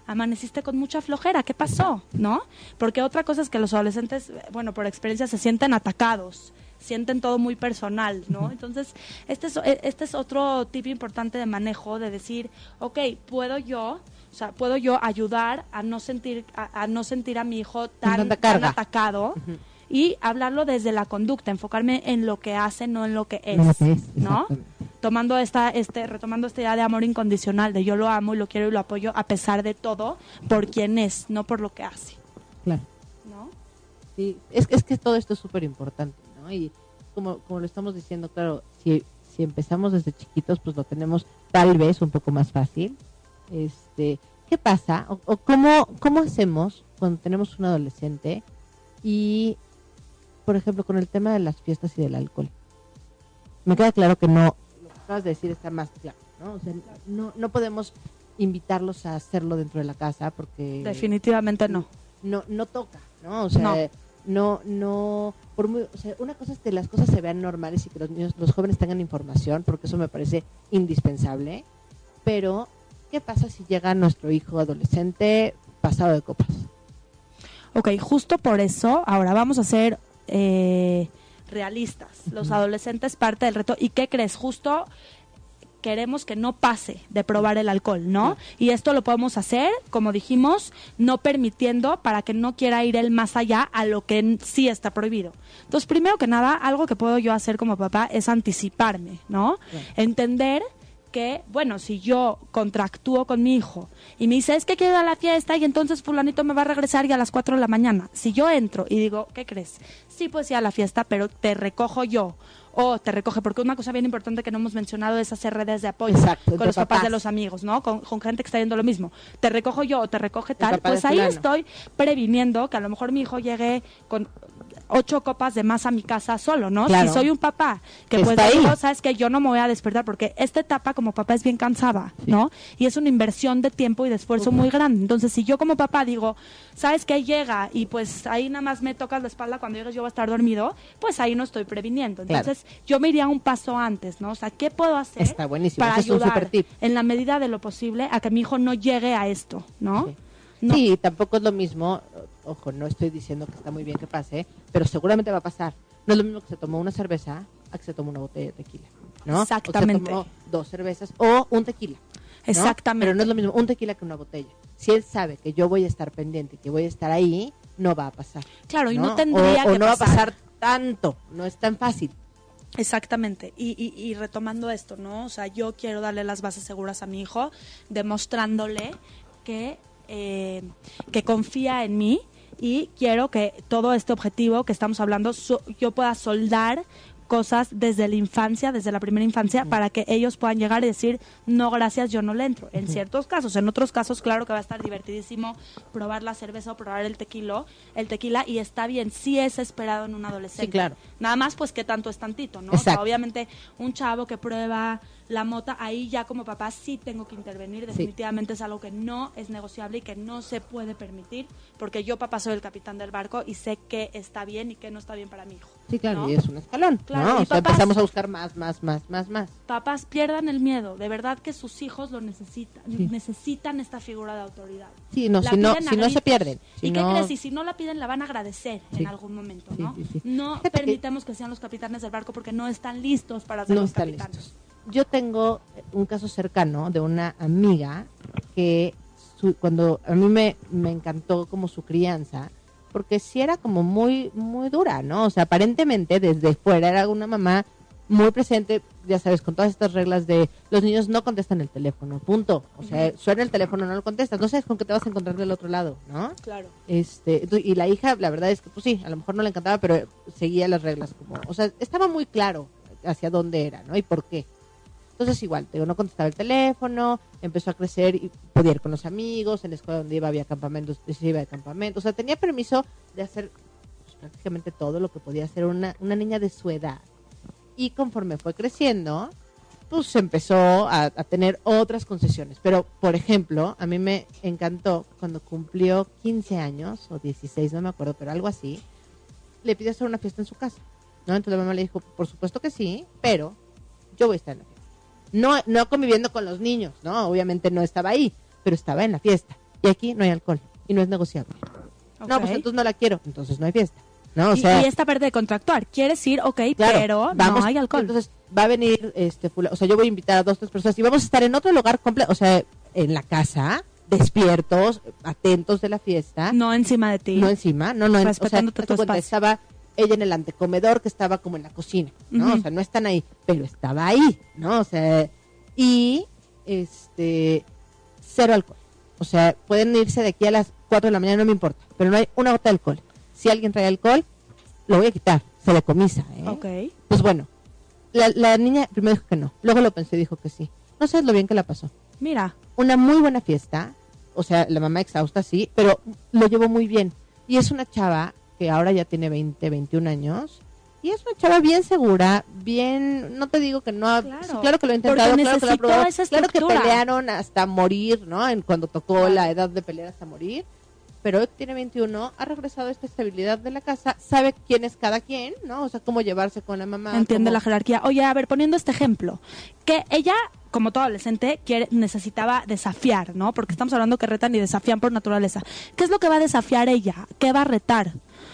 Speaker 3: amaneciste con mucha flojera, ¿qué pasó? ¿No? Porque otra cosa es que los adolescentes, bueno, por experiencia se sienten atacados, sienten todo muy personal, ¿no? Entonces, este es, este es otro tip importante de manejo, de decir, ok, puedo yo, o sea, puedo yo ayudar a no sentir a, a no sentir a mi hijo tan, tan atacado uh -huh. Y hablarlo desde la conducta, enfocarme en lo que hace, no en lo que es, ¿no? (laughs) Tomando esta, este, retomando esta idea de amor incondicional, de yo lo amo y lo quiero y lo apoyo a pesar de todo, por quien es, no por lo que hace.
Speaker 2: Claro.
Speaker 3: ¿No?
Speaker 2: Sí, es, es que todo esto es súper importante, ¿no? Y como, como lo estamos diciendo, claro, si, si empezamos desde chiquitos, pues lo tenemos tal vez un poco más fácil. Este, ¿Qué pasa? O, o cómo, cómo hacemos cuando tenemos un adolescente y, por ejemplo, con el tema de las fiestas y del alcohol? Me queda claro que no, lo que acabas de decir está más claro, ¿no? O sea, no, no podemos invitarlos a hacerlo dentro de la casa porque...
Speaker 3: Definitivamente no.
Speaker 2: No, no toca, ¿no? O sea, no no, no, por muy, o sea, una cosa es que las cosas se vean normales y que los niños, los jóvenes tengan información, porque eso me parece indispensable, pero ¿qué pasa si llega nuestro hijo adolescente pasado de copas?
Speaker 3: Ok, justo por eso, ahora vamos a ser eh, realistas. Los adolescentes parte del reto. ¿Y qué crees? Justo queremos que no pase de probar el alcohol, ¿no? Sí. Y esto lo podemos hacer, como dijimos, no permitiendo para que no quiera ir él más allá a lo que sí está prohibido. Entonces, primero que nada, algo que puedo yo hacer como papá es anticiparme, ¿no? Sí. Entender que, bueno, si yo contractúo con mi hijo y me dice, es que quiero ir a la fiesta y entonces fulanito me va a regresar ya a las 4 de la mañana, si yo entro y digo, ¿qué crees? Sí, pues ir a la fiesta, pero te recojo yo. O te recoge, porque una cosa bien importante que no hemos mencionado es hacer redes de apoyo
Speaker 2: Exacto,
Speaker 3: con los papás.
Speaker 2: papás.
Speaker 3: de los amigos, ¿no? Con, con gente que está yendo lo mismo. Te recojo yo o te recoge tal, pues ahí estoy previniendo que a lo mejor mi hijo llegue con ocho copas de más a mi casa solo, ¿no?
Speaker 2: Claro.
Speaker 3: Si soy un papá que pues
Speaker 2: está ahí.
Speaker 3: digo, sabes que yo no me voy a despertar porque esta etapa como papá es bien cansada, ¿no? Y es una inversión de tiempo y de esfuerzo muy grande. Entonces, si yo como papá digo, sabes que llega y pues ahí nada más me tocas la espalda cuando llegues yo voy a estar dormido, pues ahí no estoy previniendo.
Speaker 2: Claro.
Speaker 3: Entonces, yo me iría un paso antes, ¿no? O sea, ¿qué puedo hacer
Speaker 2: Está buenísimo,
Speaker 3: para
Speaker 2: es un
Speaker 3: ayudar
Speaker 2: super tip.
Speaker 3: en la medida de lo posible a que mi hijo no llegue a esto, ¿no?
Speaker 2: Sí.
Speaker 3: No.
Speaker 2: Sí, tampoco es lo mismo, ojo, no estoy diciendo que está muy bien que pase, pero seguramente va a pasar. No es lo mismo que se tomó una cerveza a que se tomó una botella de tequila, ¿no?
Speaker 3: Exactamente.
Speaker 2: O que se tomó dos cervezas o un tequila. ¿no?
Speaker 3: Exactamente.
Speaker 2: Pero no es lo mismo un tequila que una botella. Si él sabe que yo voy a estar pendiente y que voy a estar ahí, no va a pasar.
Speaker 3: Claro, y no tendría
Speaker 2: o, o
Speaker 3: que
Speaker 2: no va a
Speaker 3: pasar.
Speaker 2: pasar tanto, no es tan fácil.
Speaker 3: Exactamente. Y, y, y retomando esto, ¿no? O sea, yo quiero darle las bases seguras a mi hijo, demostrándole que, eh, que confía en mí y quiero que todo este objetivo que estamos hablando so- yo pueda soldar cosas desde la infancia, desde la primera infancia, para que ellos puedan llegar y decir, no, gracias, yo no le entro. En ciertos casos, en otros casos, claro que va a estar divertidísimo probar la cerveza o probar el tequila, el tequila, y está bien, sí es esperado en un adolescente.
Speaker 2: Sí, claro.
Speaker 3: Nada más, pues, que tanto es tantito, ¿no? O sea, obviamente, un chavo que prueba la mota, ahí ya como papá sí tengo que intervenir. Definitivamente es algo que no es negociable y que no se puede permitir, porque yo, papá, soy el capitán del barco y sé qué está bien y qué no está bien para mi hijo.
Speaker 2: Sí, claro,
Speaker 3: ¿no?
Speaker 2: y es un escalón,
Speaker 3: Claro,
Speaker 2: ¿no?
Speaker 3: y
Speaker 2: O sea,
Speaker 3: papás-
Speaker 2: empezamos a buscar más, más, más, más, más.
Speaker 3: Papás pierdan el miedo, de verdad que sus hijos lo necesitan,
Speaker 2: Sí.
Speaker 3: necesitan esta figura de autoridad.
Speaker 2: Sí, no,
Speaker 3: La
Speaker 2: si no, si se pierden. Si
Speaker 3: ¿Y qué
Speaker 2: no-
Speaker 3: crees? Y si no la piden, la van a agradecer
Speaker 2: Sí.
Speaker 3: en algún momento, ¿no?
Speaker 2: sí.
Speaker 3: No permitamos que sean los capitanes del barco porque no están listos para ser
Speaker 2: no
Speaker 3: los
Speaker 2: están
Speaker 3: capitanes.
Speaker 2: listos. Yo tengo un caso cercano de una amiga que su- cuando a mí me, me encantó como su crianza, porque sí era como muy, muy dura, ¿no? O sea, aparentemente desde fuera era una mamá muy presente, ya sabes, con todas estas reglas de los niños no contestan el teléfono, punto. O sea, suena el teléfono, no lo contestas, no sabes con qué te vas a encontrar del otro lado, ¿no?
Speaker 3: Claro.
Speaker 2: Este, y la hija, la verdad es que, pues sí, a lo mejor no le encantaba, pero seguía las reglas como, o sea, estaba muy claro hacia dónde era, ¿no? Y por qué. Entonces, igual, digo, no contestaba el teléfono, empezó a crecer y podía ir con los amigos, en la escuela donde iba había campamentos, se iba de campamento, o sea, tenía permiso de hacer pues, prácticamente todo lo que podía hacer una, una niña de su edad. Y conforme fue creciendo, pues empezó a, tener otras concesiones. Pero, por ejemplo, a mí me encantó cuando cumplió 15 años, o 16, no me acuerdo, pero algo así, le pidió hacer una fiesta en su casa. ¿no? Entonces la mamá le dijo, por supuesto que sí, pero yo voy a estar en la. No, no conviviendo con los niños, ¿no? Obviamente no estaba ahí, pero estaba en la fiesta. Y aquí no hay alcohol y no es negociable. No, pues entonces no la quiero, entonces no hay fiesta. ¿no? O
Speaker 3: y,
Speaker 2: sea,
Speaker 3: y esta parte de contractuar, quieres ir, ok,
Speaker 2: Claro,
Speaker 3: pero
Speaker 2: vamos,
Speaker 3: no hay alcohol.
Speaker 2: Entonces va a venir, este, o sea, yo voy a invitar a dos, tres personas y vamos a estar en otro lugar completo, o sea, en la casa, despiertos, atentos de la fiesta, no,
Speaker 3: no encima de ti.
Speaker 2: encima, no, no, en, o sea,
Speaker 3: Respetándote tu espacio.
Speaker 2: estaba ella en el antecomedor que estaba como en la cocina, ¿no? O sea, no están ahí, pero estaba ahí, ¿no? O sea, y este cero alcohol. O sea, pueden irse de aquí a las 4 de la mañana, no me importa, pero no hay una gota de alcohol. Si alguien trae alcohol, lo voy a quitar, se le comisa, ¿eh?
Speaker 3: Ok.
Speaker 2: Pues bueno, la, la niña primero dijo que no, luego lo pensó y dijo que sí. No sabes lo bien que la pasó.
Speaker 3: Mira,
Speaker 2: Una muy buena fiesta, o sea, la mamá exhausta, sí, pero lo llevó muy bien. Y es una chava que ahora ya tiene 20, 21 años. Y es una chava bien segura, bien, no te digo que no, ha-
Speaker 3: Claro,
Speaker 2: sí, claro que lo ha intentado, claro que lo
Speaker 3: necesitó
Speaker 2: probado,
Speaker 3: esa
Speaker 2: claro que pelearon hasta morir, ¿no? En cuando tocó
Speaker 3: Claro.
Speaker 2: la edad de pelear hasta morir. Pero hoy tiene 21, ha regresado a esta estabilidad de la casa, sabe quién es cada quien, ¿no? O sea, cómo llevarse con la mamá.
Speaker 3: entiende
Speaker 2: cómo-
Speaker 3: la jerarquía. Oye, a ver, poniendo este ejemplo, que ella, como todo adolescente, quiere, necesitaba desafiar, ¿no? Porque estamos hablando que retan y desafían por naturaleza. ¿Qué es lo que va a desafiar ella? ¿Qué va a retar?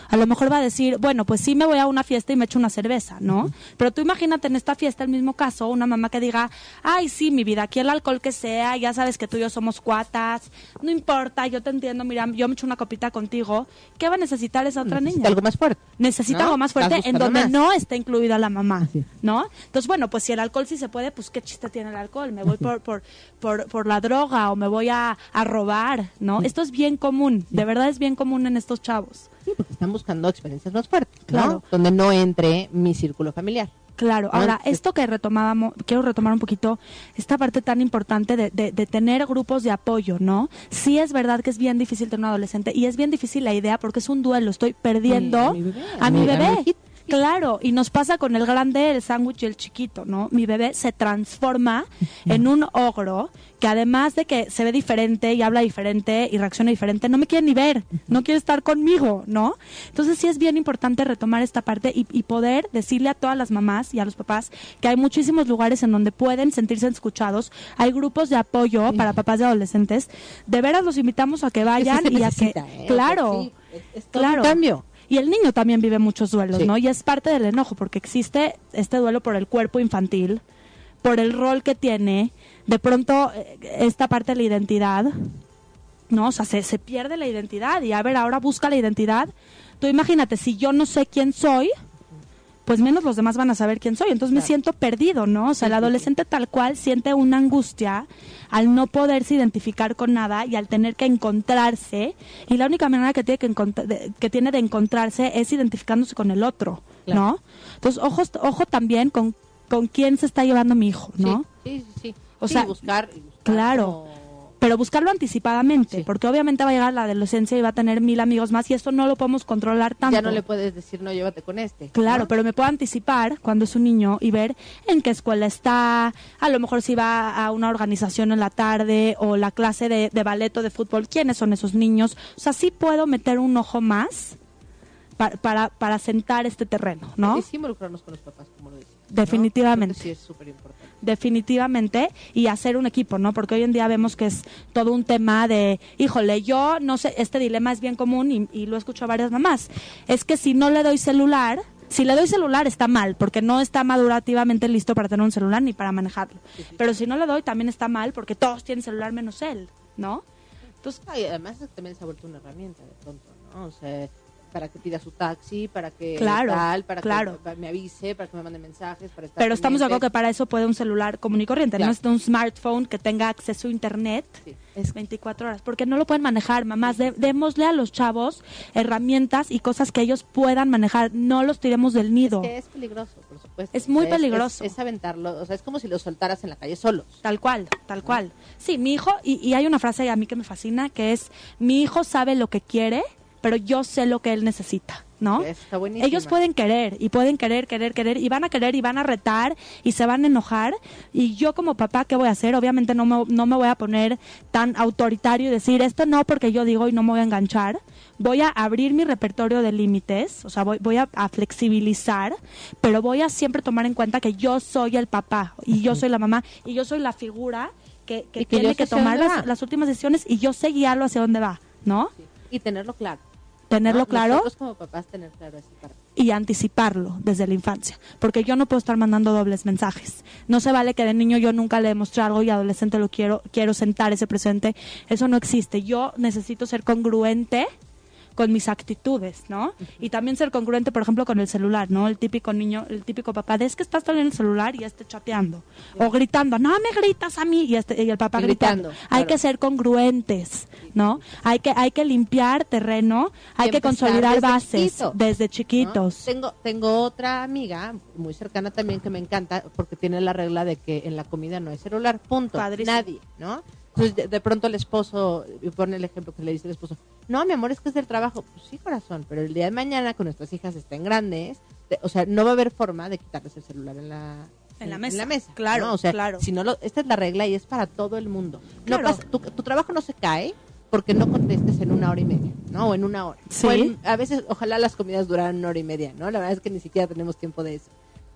Speaker 3: A lo mejor va a decir, bueno, pues sí me voy a una fiesta y me echo una cerveza, ¿no? Pero tú imagínate en esta fiesta, el mismo caso, una mamá que diga, ay, sí, mi vida, aquí el alcohol que sea, ya sabes que tú y yo somos cuatas, no importa, yo te entiendo, mira, yo me echo una copita contigo. ¿Qué va a necesitar esa otra
Speaker 2: Necesita
Speaker 3: niña?
Speaker 2: algo más fuerte.
Speaker 3: Necesita
Speaker 2: ¿no?
Speaker 3: algo más fuerte en donde
Speaker 2: más.
Speaker 3: no está incluida la mamá. ¿no? Entonces, bueno, pues si el alcohol sí se puede, pues qué chiste tiene el alcohol. Me voy por, por, por, por la droga o me voy a, a robar, ¿no? Esto es bien común, de verdad es bien común en estos chavos.
Speaker 2: Sí, porque están buscando experiencias más fuertes, ¿no?
Speaker 3: Claro.
Speaker 2: Donde no entre mi círculo familiar.
Speaker 3: Claro,
Speaker 2: Ah,
Speaker 3: ahora, esto que retomábamos, quiero retomar un poquito esta parte tan importante de, de- de tener grupos de apoyo, ¿no? Sí es verdad que es bien difícil tener un adolescente y es bien difícil la idea porque es un duelo, estoy perdiendo
Speaker 2: A mi- a mi bebé,
Speaker 3: mi-
Speaker 2: a mi
Speaker 3: bebé. Claro, y nos pasa con el grande, el sándwich y el chiquito, ¿no? Mi bebé se transforma en un ogro que además de que se ve diferente y habla diferente y reacciona diferente, no me quiere ni ver, no quiere estar conmigo, ¿no? Entonces sí es bien importante retomar esta parte y, y poder decirle a todas las mamás y a los papás que hay muchísimos lugares en donde pueden sentirse escuchados, hay grupos de apoyo para papás de adolescentes, de veras los invitamos a que vayan y a que,
Speaker 2: ¿eh?
Speaker 3: claro,
Speaker 2: sí, es- es todo un
Speaker 3: claro.
Speaker 2: cambio.
Speaker 3: Y el niño también vive muchos duelos,
Speaker 2: Sí.
Speaker 3: ¿no? Y es parte del enojo, porque existe este duelo por el cuerpo infantil, por el rol que tiene, de pronto eh, esta parte de la identidad, ¿no? O sea, se, se pierde la identidad y a ver, ahora busca la identidad. Tú imagínate, si yo no sé quién soy, pues menos los demás van a saber quién soy. Entonces me siento perdido, ¿no? O sea, el adolescente tal cual siente una angustia al no poderse identificar con nada y al tener que encontrarse. Y la única manera que tiene, que que tiene de encontrarse es identificándose con el otro,
Speaker 2: Claro.
Speaker 3: ¿no? Entonces, ojo, ojo también con, con quién se está llevando mi hijo, ¿no?
Speaker 2: Sí, sí, sí.
Speaker 3: O
Speaker 2: Sí,
Speaker 3: sea,
Speaker 2: buscar,
Speaker 3: claro.
Speaker 2: como-
Speaker 3: Pero buscarlo anticipadamente,
Speaker 2: Sí.
Speaker 3: porque obviamente va a llegar la adolescencia y va a tener mil amigos más y esto no lo podemos controlar tanto.
Speaker 2: Ya no le puedes decir, no, llévate con este.
Speaker 3: Claro,
Speaker 2: ¿no?
Speaker 3: pero me puedo anticipar cuando es un niño y ver en qué escuela está, a lo mejor si va a una organización en la tarde o la clase de, de ballet o de fútbol, quiénes son esos niños. O sea, sí puedo meter un ojo más para, para, para sentar este terreno, ¿no?
Speaker 2: Sí involucrarnos con los papás, como lo.
Speaker 3: Definitivamente.
Speaker 2: Sí, es súper importante.
Speaker 3: Definitivamente y hacer un equipo, ¿no? Porque hoy en día vemos que es todo un tema de, híjole, yo no sé, este dilema es bien común y, y lo escucho a varias mamás. Es que si no le doy celular, si le doy celular está mal, porque no está madurativamente listo para tener un celular ni para manejarlo. Pero si no le doy también está mal porque todos tienen celular menos él, ¿no? Entonces,
Speaker 2: Ay, además también se ha vuelto una herramienta de pronto, ¿no? O sea, para que pida su taxi, para que
Speaker 3: Claro,
Speaker 2: tal, para
Speaker 3: claro.
Speaker 2: que me avise, para que me mande mensajes, para estar
Speaker 3: pero estamos de acuerdo que para eso puede un celular común y corriente,
Speaker 2: Claro.
Speaker 3: no es un smartphone que tenga acceso a internet.
Speaker 2: Sí.
Speaker 3: Es 24 horas, porque no lo pueden manejar, mamás. De- démosle a los chavos herramientas y cosas que ellos puedan manejar. No los tiremos del nido.
Speaker 2: Es que es peligroso, por supuesto.
Speaker 3: Es muy peligroso.
Speaker 2: Es, es aventarlo, o sea, es como si los soltaras en la calle solos.
Speaker 3: Tal cual, tal cual. Sí, mi hijo, y, y hay una frase a mí que me fascina, que es, mi hijo sabe lo que quiere, pero yo sé lo que él necesita, ¿no?
Speaker 2: Está.
Speaker 3: Ellos pueden querer y pueden querer, querer, querer y van a querer y van a retar y se van a enojar y yo como papá, ¿qué voy a hacer? Obviamente no me, no me voy a poner tan autoritario y decir esto no porque yo digo y no me voy a enganchar. Voy a abrir mi repertorio de límites, o sea, voy, voy a, a flexibilizar, pero voy a siempre tomar en cuenta que yo soy el papá y yo soy la mamá y yo soy la figura que, tiene que tomar las, últimas decisiones y yo sé guiarlo hacia dónde va, ¿no?
Speaker 2: Sí. Y tenerlo claro.
Speaker 3: Tenerlo
Speaker 2: ¿no?
Speaker 3: claro
Speaker 2: Nosotros como papás tener claro esa parte.
Speaker 3: y anticiparlo desde la infancia, porque yo no puedo estar mandando dobles mensajes. No se vale que de niño yo nunca le demostré algo y adolescente lo quiero quiero sentar ese presente. Eso no existe. Yo necesito ser congruente con mis actitudes, ¿no? Y también ser congruente, por ejemplo, con el celular, ¿no? El típico niño, el típico papá, de es que estás todo en el celular y esté chateando. O gritando, no me gritas a mí, y, este, y el papá gritando.
Speaker 2: Gritando,
Speaker 3: Hay
Speaker 2: claro.
Speaker 3: que ser congruentes, ¿no? Hay que, hay que limpiar terreno, hay que consolidar
Speaker 2: desde
Speaker 3: bases
Speaker 2: chiquito,
Speaker 3: desde
Speaker 2: ¿no?
Speaker 3: chiquitos.
Speaker 2: Tengo, tengo otra amiga muy cercana también que me encanta porque tiene la regla de que en la comida no hay celular, punto.
Speaker 3: Padrísimo.
Speaker 2: Nadie, ¿no? Entonces de, de pronto el esposo, pone el ejemplo que le dice el esposo, no, mi amor, es que es del trabajo. Pues sí, corazón, pero el día de mañana, con nuestras hijas estén grandes, o sea, no va a haber forma de quitarles el celular en la,
Speaker 3: En la mesa.
Speaker 2: mesa,
Speaker 3: Claro,
Speaker 2: ¿no? O sea,
Speaker 3: claro.
Speaker 2: si no lo, esta es la regla y es para todo el mundo. No pasa- tu, tu trabajo no se cae porque no contestes en una hora y media, ¿no? O en una hora.
Speaker 3: Sí.
Speaker 2: En- a veces, ojalá las comidas duraran una hora y media, ¿no? La verdad es que ni siquiera tenemos tiempo de eso.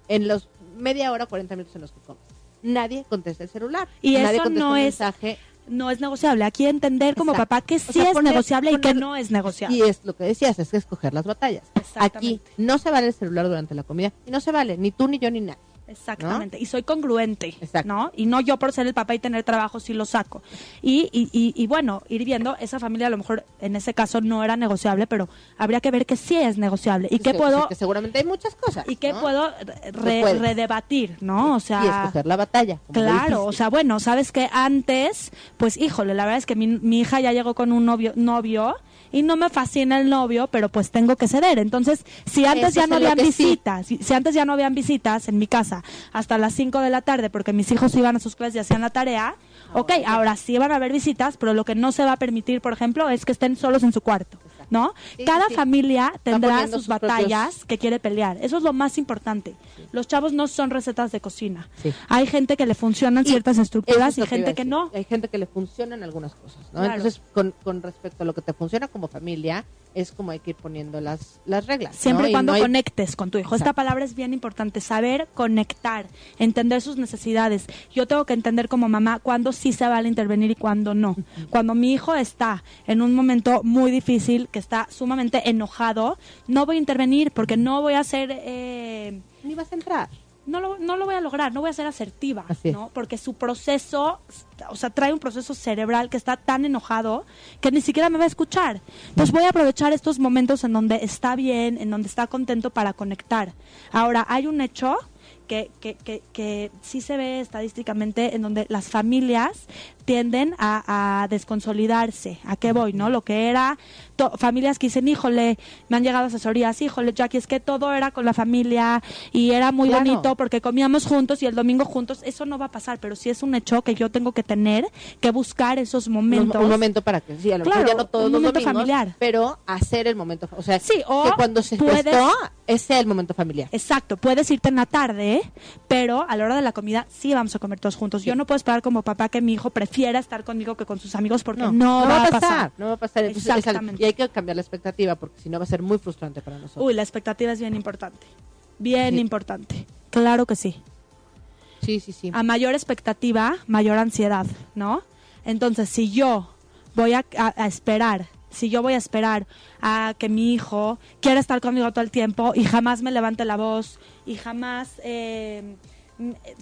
Speaker 2: En los media hora, 40 minutos en los que comes. Nadie contesta el celular.
Speaker 3: Y
Speaker 2: nadie
Speaker 3: eso
Speaker 2: contesta
Speaker 3: no
Speaker 2: un
Speaker 3: es-
Speaker 2: mensaje.
Speaker 3: No es negociable. Aquí entender como
Speaker 2: Exacto.
Speaker 3: papá que
Speaker 2: O
Speaker 3: sí
Speaker 2: sea,
Speaker 3: es
Speaker 2: poner-
Speaker 3: negociable y que no es negociable.
Speaker 2: Y es lo que decías, es que escoger las batallas. Aquí no se vale el celular durante la comida y no se vale ni tú ni yo ni nadie.
Speaker 3: Exactamente. Y soy congruente,
Speaker 2: Exacto.
Speaker 3: ¿no? Y no yo por ser el papá y tener trabajo sí lo saco. Y, y, y, y bueno, ir viendo, esa familia a lo mejor en ese caso no era negociable, pero habría que ver que sí es negociable. Y
Speaker 2: Es
Speaker 3: qué
Speaker 2: que-
Speaker 3: puedo...
Speaker 2: que seguramente hay muchas cosas.
Speaker 3: y qué
Speaker 2: ¿no?
Speaker 3: puedo re- redebatir, ¿no? O sea,
Speaker 2: y escoger la batalla. como
Speaker 3: Claro, o sea, bueno, sabes que antes, pues híjole, la verdad es que mi, mi hija ya llegó con un novio, novio y no me fascina el novio, pero pues tengo que ceder. Entonces, si antes
Speaker 2: Eso
Speaker 3: ya no habían
Speaker 2: sí.
Speaker 3: visitas, si, si antes ya no habían visitas en mi casa hasta las 5 de la tarde porque mis hijos iban a sus clases y hacían la tarea, ok, ahora sí van a haber visitas, pero lo que no se va a permitir, por ejemplo, es que estén solos en su cuarto, ¿no?
Speaker 2: Sí,
Speaker 3: Cada
Speaker 2: sí,
Speaker 3: familia tendrá sus,
Speaker 2: propios-
Speaker 3: batallas que quiere pelear. Eso es lo más importante. Los chavos no son recetas de cocina.
Speaker 2: Sí.
Speaker 3: Hay gente que le funcionan
Speaker 2: Y
Speaker 3: ciertas estructuras
Speaker 2: es
Speaker 3: y
Speaker 2: que
Speaker 3: gente que no.
Speaker 2: Hay gente que le funcionan algunas cosas, ¿no?
Speaker 3: Claro.
Speaker 2: Entonces, con, con respecto a lo que te funciona como familia, es como hay que ir poniendo las, las reglas. ¿no?
Speaker 3: Siempre y cuando
Speaker 2: no hay-
Speaker 3: conectes con tu hijo. Esta palabra es bien importante, saber conectar, entender sus necesidades. Yo tengo que entender como mamá cuándo sí se vale intervenir y cuándo no. Cuando mi hijo está en un momento muy difícil, que está sumamente enojado, no voy a intervenir porque no voy a ser... Eh,
Speaker 2: Ni vas a entrar.
Speaker 3: no lo, no lo voy a lograr, no voy a ser asertiva. ¿no? Porque su proceso, o sea, trae un proceso cerebral que está tan enojado que ni siquiera me va a escuchar. Entonces voy a aprovechar estos momentos en donde está bien, en donde está contento para conectar. Ahora, hay un hecho que, que, que, que sí se ve estadísticamente en donde las familias tienden a, a desconsolidarse. ¿A qué voy? ¿No? Lo que era to- familias que dicen, híjole, me han llegado asesorías, híjole, Jackie, es que todo era con la familia y era muy
Speaker 2: Claro.
Speaker 3: bonito porque comíamos juntos y el domingo juntos. Eso no va a pasar, pero sí es un hecho que yo tengo que tener que buscar esos momentos.
Speaker 2: un momento para que, sí, a lo mejor
Speaker 3: Claro,
Speaker 2: ya no todos
Speaker 3: un
Speaker 2: los
Speaker 3: momento
Speaker 2: domingos,
Speaker 3: familiar.
Speaker 2: pero hacer el momento, o sea,
Speaker 3: Sí, o
Speaker 2: que cuando se
Speaker 3: puedes-
Speaker 2: prestó, ese sea el momento familiar.
Speaker 3: Exacto, puedes irte en la tarde, pero a la hora de la comida sí vamos a comer todos juntos. Yo no puedo esperar como papá que mi hijo prefiera estar conmigo que con sus amigos porque no, va, a pasar.
Speaker 2: no va a pasar. Entonces,
Speaker 3: Exactamente.
Speaker 2: y hay que cambiar la expectativa porque si no va a ser muy frustrante para nosotros.
Speaker 3: Uy, la expectativa es bien importante. Bien
Speaker 2: Sí.
Speaker 3: importante. Claro que sí.
Speaker 2: Sí, sí, sí.
Speaker 3: A mayor expectativa, mayor ansiedad, ¿no? Entonces, si yo voy a, a- a esperar, si yo voy a esperar a que mi hijo quiera estar conmigo todo el tiempo y jamás me levante la voz y jamás eh,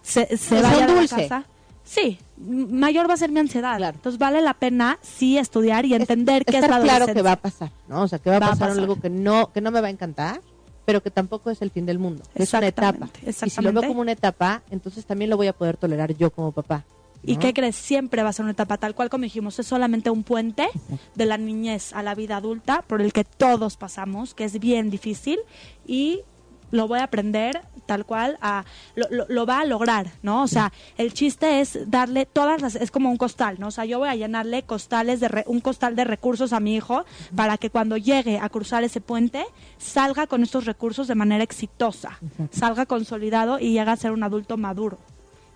Speaker 3: se, se vaya de la
Speaker 2: dulce.
Speaker 3: casa, sí, mayor va a ser mi ansiedad.
Speaker 2: Claro.
Speaker 3: Entonces, vale la pena sí estudiar y entender qué es la
Speaker 2: claro que va a pasar, ¿no? O sea, que va a
Speaker 3: Va a
Speaker 2: pasar,
Speaker 3: pasar.
Speaker 2: algo que no que no me va a encantar, pero que tampoco es el fin del mundo. Es una etapa. Y si lo veo como una etapa, entonces también lo voy a poder tolerar yo como papá.
Speaker 3: ¿Y qué crees? Siempre va a ser una etapa tal cual como dijimos, es solamente un puente de la niñez a la vida adulta por el que todos pasamos, que es bien difícil y lo voy a aprender tal cual a lo, lo- lo va a lograr, ¿no? O sea, el chiste es darle todas las es como un costal, ¿no? O sea, yo voy a llenarle costales de re- un costal de recursos a mi hijo para que cuando llegue a cruzar ese puente salga con estos recursos de manera exitosa, salga consolidado y llegue a ser un adulto maduro,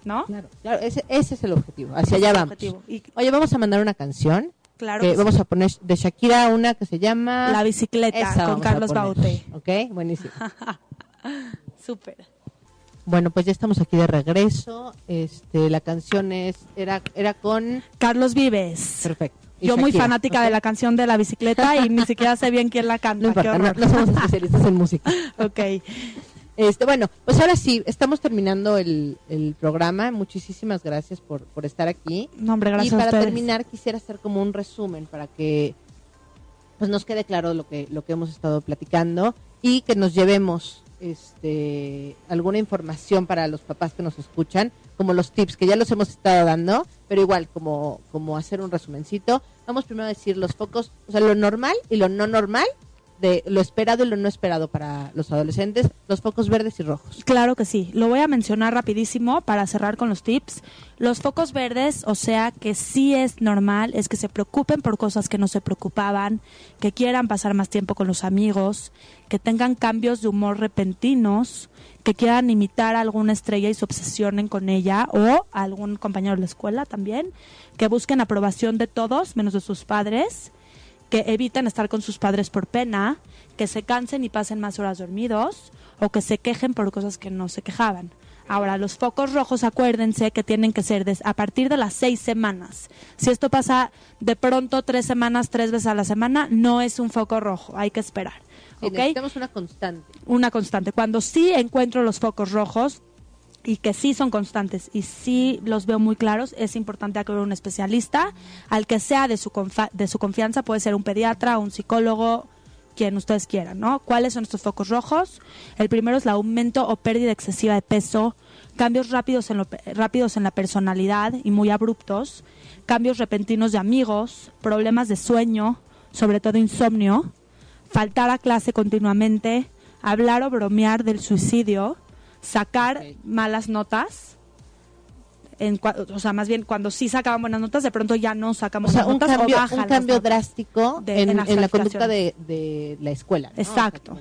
Speaker 3: ¿no?
Speaker 2: Claro, claro, ese, ese es el objetivo. Hacia allá vamos.
Speaker 3: Y-
Speaker 2: Oye, vamos a mandar una canción.
Speaker 3: Claro
Speaker 2: que
Speaker 3: que
Speaker 2: vamos a poner de Shakira una que se llama
Speaker 3: La bicicleta
Speaker 2: Esa
Speaker 3: con Carlos. Baute.
Speaker 2: Ok, buenísimo. (laughs) (laughs)
Speaker 3: Súper.
Speaker 2: Bueno, pues ya estamos aquí de regreso. Este, la canción es era era con
Speaker 3: Carlos Vives.
Speaker 2: perfecto. Y
Speaker 3: Yo muy
Speaker 2: Shakira,
Speaker 3: fanática
Speaker 2: ¿ok?
Speaker 3: de la canción de la bicicleta y ni siquiera sé bien quién la canta.
Speaker 2: No importa, no, no somos especialistas en música. (laughs)
Speaker 3: Ok.
Speaker 2: Este, bueno, pues ahora sí, estamos terminando el, el programa. Muchísimas gracias por, por estar aquí.
Speaker 3: No, hombre, gracias
Speaker 2: y para
Speaker 3: a
Speaker 2: terminar quisiera hacer como un resumen para que pues nos quede claro lo que lo que hemos estado platicando y que nos llevemos este alguna información para los papás que nos escuchan, como los tips que ya los hemos estado dando, pero igual como como hacer un resumencito. Vamos primero a decir los focos, o sea, lo normal y lo no normal de lo esperado y lo no esperado para los adolescentes, los focos verdes y rojos.
Speaker 3: Claro que sí. Lo voy a mencionar rapidísimo para cerrar con los tips. Los focos verdes, o sea, que sí es normal, es que se preocupen por cosas que no se preocupaban, que quieran pasar más tiempo con los amigos, que tengan cambios de humor repentinos, que quieran imitar a alguna estrella y se obsesionen con ella o a algún compañero de la escuela también, que busquen aprobación de todos menos de sus padres, que eviten estar con sus padres por pena, que se cansen y pasen más horas dormidos o que se quejen por cosas que no se quejaban. Ahora, los focos rojos, acuérdense que tienen que ser a partir de las seis semanas. Si esto pasa de pronto tres semanas, tres veces a la semana, no es un foco rojo, hay que esperar.
Speaker 2: Sí, necesitamos una constante.
Speaker 3: una constante. Cuando sí encuentro los focos rojos y que sí son constantes y sí los veo muy claros, es importante acudir a un especialista, al que sea de su, de su confianza, puede ser un pediatra, un psicólogo, quien ustedes quieran, ¿no? ¿Cuáles son estos focos rojos? El primero es el aumento o pérdida excesiva de peso, cambios rápidos en, rápidos en la personalidad y muy abruptos, cambios repentinos de amigos, problemas de sueño, sobre todo insomnio, faltar a clase continuamente, hablar o bromear del suicidio, sacar malas notas, en o sea, más bien cuando sí sacaban buenas notas, de pronto ya no
Speaker 2: O
Speaker 3: sacamos
Speaker 2: sea,
Speaker 3: buenas
Speaker 2: un
Speaker 3: notas
Speaker 2: cambio,
Speaker 3: o bajan
Speaker 2: un cambio
Speaker 3: notas.
Speaker 2: drástico
Speaker 3: de-
Speaker 2: en,
Speaker 3: en las
Speaker 2: en la conducta de, la escuela. ¿no? O sea,
Speaker 3: Exacto.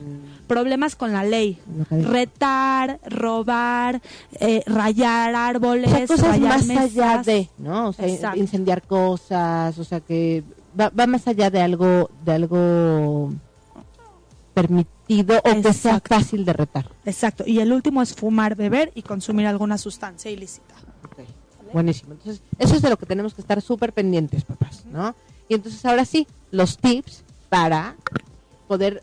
Speaker 3: Problemas con la ley, retar, robar, eh, rayar árboles,
Speaker 2: O sea, cosas
Speaker 3: rayar
Speaker 2: más
Speaker 3: mesas.
Speaker 2: allá de, ¿no? O sea,
Speaker 3: Exacto.
Speaker 2: incendiar cosas, o sea, que va, va más allá de algo, de algo permitido o que sea fácil de retar.
Speaker 3: Exacto. Y el último es fumar, beber y consumir alguna sustancia ilícita.
Speaker 2: Buenísimo. Entonces, eso es de lo que tenemos que estar súper pendientes, papás, ¿no? Y entonces, ahora sí, los tips para poder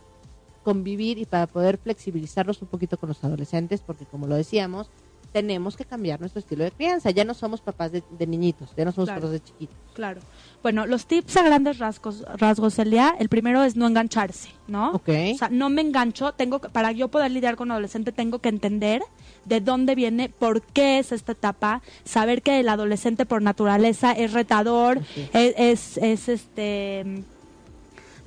Speaker 2: convivir y para poder flexibilizarlos un poquito con los adolescentes, porque como lo decíamos, tenemos que cambiar nuestro estilo de crianza. Ya no somos papás de, de niñitos, ya no somos
Speaker 3: Claro.
Speaker 2: papás de chiquitos.
Speaker 3: Claro. Bueno, los tips a grandes rasgos, rasgos Elia, el primero es no engancharse, ¿no?
Speaker 2: Ok.
Speaker 3: O sea, no me engancho, tengo que- para yo poder lidiar con un adolescente tengo que entender de dónde viene, por qué es esta etapa, saber que el adolescente por naturaleza es retador, es, es, es, este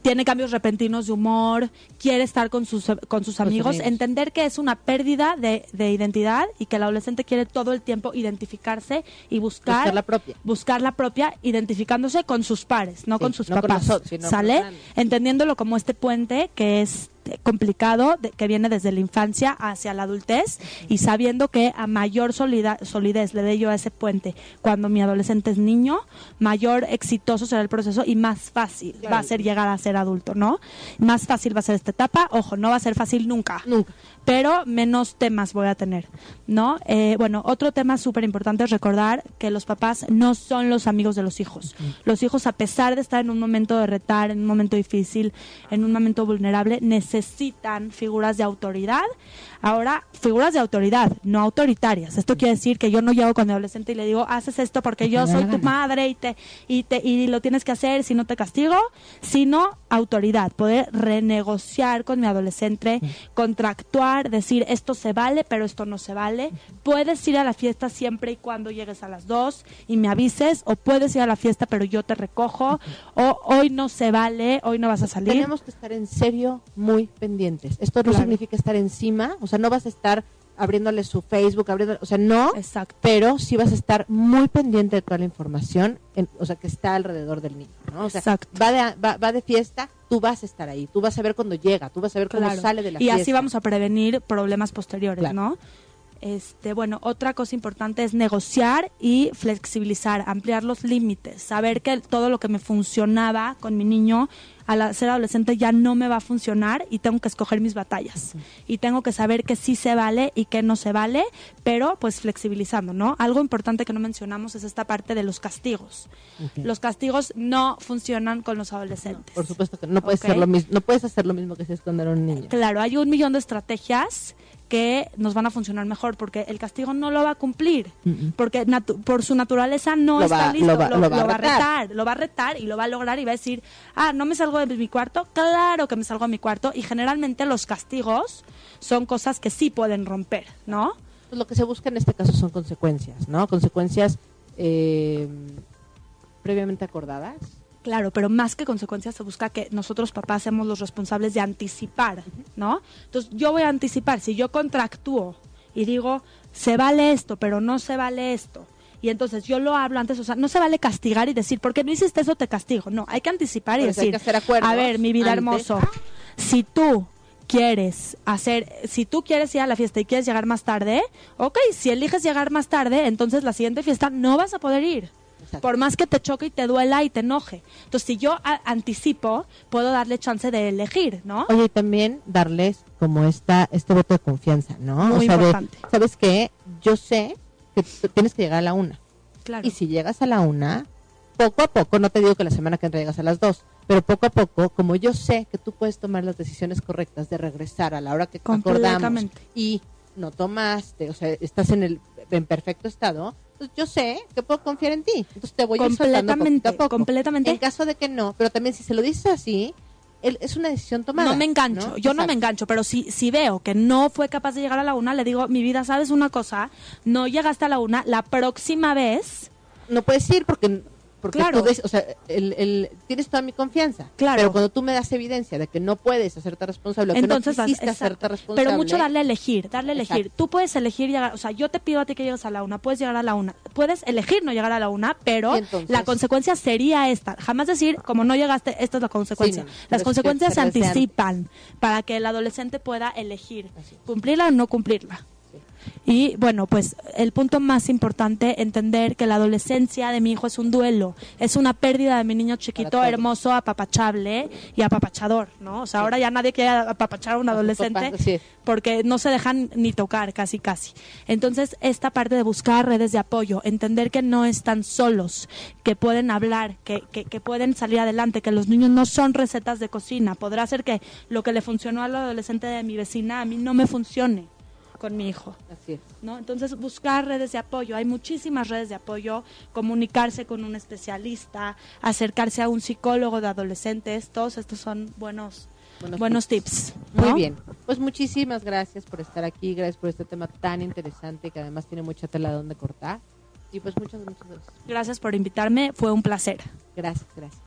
Speaker 3: tiene cambios repentinos de humor, quiere estar con sus, con sus amigos,
Speaker 2: amigos.
Speaker 3: entender que es una pérdida de, de identidad y que el adolescente quiere todo el tiempo identificarse y buscar,
Speaker 2: Buscar la propia.
Speaker 3: buscar la propia identificándose con sus pares, no
Speaker 2: Sí,
Speaker 3: con sus
Speaker 2: no con
Speaker 3: papás.
Speaker 2: nosotros, sino con
Speaker 3: ¿Sale? Entendiéndolo como este puente que es complicado, de- que viene desde la infancia hacia la adultez y sabiendo que a mayor solida- solidez le dé yo a ese puente cuando mi adolescente es niño, mayor exitoso será el proceso y más fácil
Speaker 2: Claro.
Speaker 3: va a ser llegar a ser adulto, ¿no? Más fácil va a ser esta etapa. Ojo, no va a ser fácil nunca
Speaker 2: Nunca.
Speaker 3: pero menos temas voy a tener, ¿no? Eh, bueno, otro tema súper importante es recordar que los papás no son los amigos de los hijos. Los hijos, a pesar de estar en un momento de retar, en un momento difícil, en un momento vulnerable, necesitan figuras de autoridad. Ahora, figuras de autoridad, no autoritarias. Esto quiere decir que yo no llego con mi adolescente y le digo, haces esto porque yo soy tu madre y te, y te y lo tienes que hacer si no te castigo, sino autoridad, poder renegociar con mi adolescente, contractuar, decir esto se vale, pero esto no se vale. Puedes ir a la fiesta siempre y cuando llegues a las dos y me avises, o puedes ir a la fiesta pero yo te recojo, o hoy no se vale, hoy no vas a salir.
Speaker 2: Tenemos que estar en serio muy pendientes. Esto no
Speaker 3: Claro.
Speaker 2: significa estar encima, o sea, no vas a estar abriéndole su Facebook, abriendo, o sea, no,
Speaker 3: Exacto.
Speaker 2: pero sí vas a estar muy pendiente de toda la información, en- o sea, que está alrededor del niño, ¿no? O sea,
Speaker 3: Exacto.
Speaker 2: va de, va, va de fiesta, tú vas a estar ahí, tú vas a ver cuando llega, tú vas a ver cómo
Speaker 3: Claro.
Speaker 2: sale de la
Speaker 3: y
Speaker 2: fiesta.
Speaker 3: así vamos a prevenir problemas posteriores,
Speaker 2: Claro.
Speaker 3: ¿no? Este, bueno, otra cosa importante es negociar y flexibilizar, ampliar los límites, saber que todo lo que me funcionaba con mi niño al ser adolescente ya no me va a funcionar y tengo que escoger mis batallas. Y tengo que saber que sí se vale y que no se vale, pero pues flexibilizando, ¿no? Algo importante que no mencionamos es esta parte de los castigos. Los castigos no funcionan con los adolescentes.
Speaker 2: Por supuesto que no puedes hacer lo mismo, no puedes hacer lo mismo que si esconder a un niño.
Speaker 3: Claro, hay un millón de estrategias que nos van a funcionar mejor porque el castigo no lo va a cumplir,
Speaker 2: Mm-mm.
Speaker 3: porque natu- por su naturaleza no
Speaker 2: Lo
Speaker 3: está
Speaker 2: va-
Speaker 3: listo,
Speaker 2: lo va-
Speaker 3: lo,
Speaker 2: lo va a
Speaker 3: lo va a
Speaker 2: retar.
Speaker 3: retar, lo va a retar y lo va a lograr y va a decir, ah, no me salgo de mi cuarto, claro que me salgo de mi cuarto y generalmente los castigos son cosas que sí pueden romper, ¿no?
Speaker 2: Pues lo que se busca en este caso son consecuencias, ¿no? Consecuencias eh, previamente acordadas.
Speaker 3: Claro, pero más que consecuencias se busca que nosotros papás seamos los responsables de anticipar, ¿no? Entonces yo voy a anticipar, si yo contractúo y digo, se vale esto, pero no se vale esto, y entonces yo lo hablo antes, o sea, no se vale castigar y decir, porque no hiciste eso te castigo, no, hay que anticipar y
Speaker 2: eso hay
Speaker 3: decir,
Speaker 2: que hacer acuerdos
Speaker 3: a ver, mi vida
Speaker 2: antes.
Speaker 3: hermoso, si tú quieres hacer, si tú quieres ir a la fiesta y quieres llegar más tarde, ok, si eliges llegar más tarde, entonces la siguiente fiesta no vas a poder ir.
Speaker 2: Exacto.
Speaker 3: Por más que te choque y te duela y te enoje. Entonces, si yo anticipo, puedo darle chance de elegir, ¿no?
Speaker 2: Oye, y también darles como esta, este voto de confianza, ¿no?
Speaker 3: Muy
Speaker 2: o sea, de,
Speaker 3: importante.
Speaker 2: ¿sabes qué? yo sé que tienes que llegar a la una.
Speaker 3: Claro.
Speaker 2: Y si llegas a la una, poco a poco, no te digo que la semana que entra llegas a las dos, pero poco a poco, como yo sé que tú puedes tomar las decisiones correctas de regresar a la hora que acordamos y no tomaste, o sea, estás en el en perfecto estado, pues yo sé que puedo confiar en ti. Entonces te voy a ir a poco.
Speaker 3: completamente.
Speaker 2: En caso de que no, pero también si se lo dices así, es una decisión tomada.
Speaker 3: No me engancho, yo no me engancho, pero si, si veo que no fue capaz de llegar a la una, le digo, mi vida, ¿sabes una cosa? No llegaste a la una, la próxima vez,
Speaker 2: no puedes ir porque porque
Speaker 3: Claro.
Speaker 2: o sea, el, el- tienes toda mi confianza.
Speaker 3: Claro.
Speaker 2: Pero cuando tú me das evidencia de que no puedes hacerte responsable,
Speaker 3: entonces
Speaker 2: que no quisiste hacerte responsable.
Speaker 3: Pero mucho darle a elegir, darle a elegir.
Speaker 2: Exacto.
Speaker 3: Tú puedes elegir llegar, o sea, yo te pido a ti que llegues a la una, puedes llegar a la una, puedes elegir no llegar a la una, pero la consecuencia sería esta. Jamás decir, como no llegaste, esta es la consecuencia.
Speaker 2: Sí, no,
Speaker 3: Las consecuencias se
Speaker 2: se
Speaker 3: anticipan para que el adolescente pueda elegir cumplirla o no cumplirla. Y bueno, pues el punto más importante, entender que la adolescencia de mi hijo es un duelo, es una pérdida de mi niño chiquito, hermoso, apapachable y apapachador, ¿no? O sea, ahora ya nadie quiere apapachar a un adolescente porque no se dejan ni tocar, casi casi. Entonces, esta parte de buscar redes de apoyo, entender que no están solos, que pueden hablar, que, que, que pueden salir adelante, que los niños no son recetas de cocina. Podrá ser que lo que le funcionó al adolescente de mi vecina a mí no me funcione con mi hijo.
Speaker 2: Así es.
Speaker 3: ¿no? Entonces, buscar redes de apoyo. Hay muchísimas redes de apoyo, comunicarse con un especialista, acercarse a un psicólogo de adolescentes. Todos estos son buenos,
Speaker 2: Buenos
Speaker 3: buenos tips.
Speaker 2: Muy
Speaker 3: ¿no?
Speaker 2: bien. Pues muchísimas gracias por estar aquí, gracias por este tema tan interesante que además tiene mucha tela donde cortar. Y pues muchas, muchas gracias.
Speaker 3: Gracias por invitarme, fue un placer.
Speaker 2: Gracias, gracias.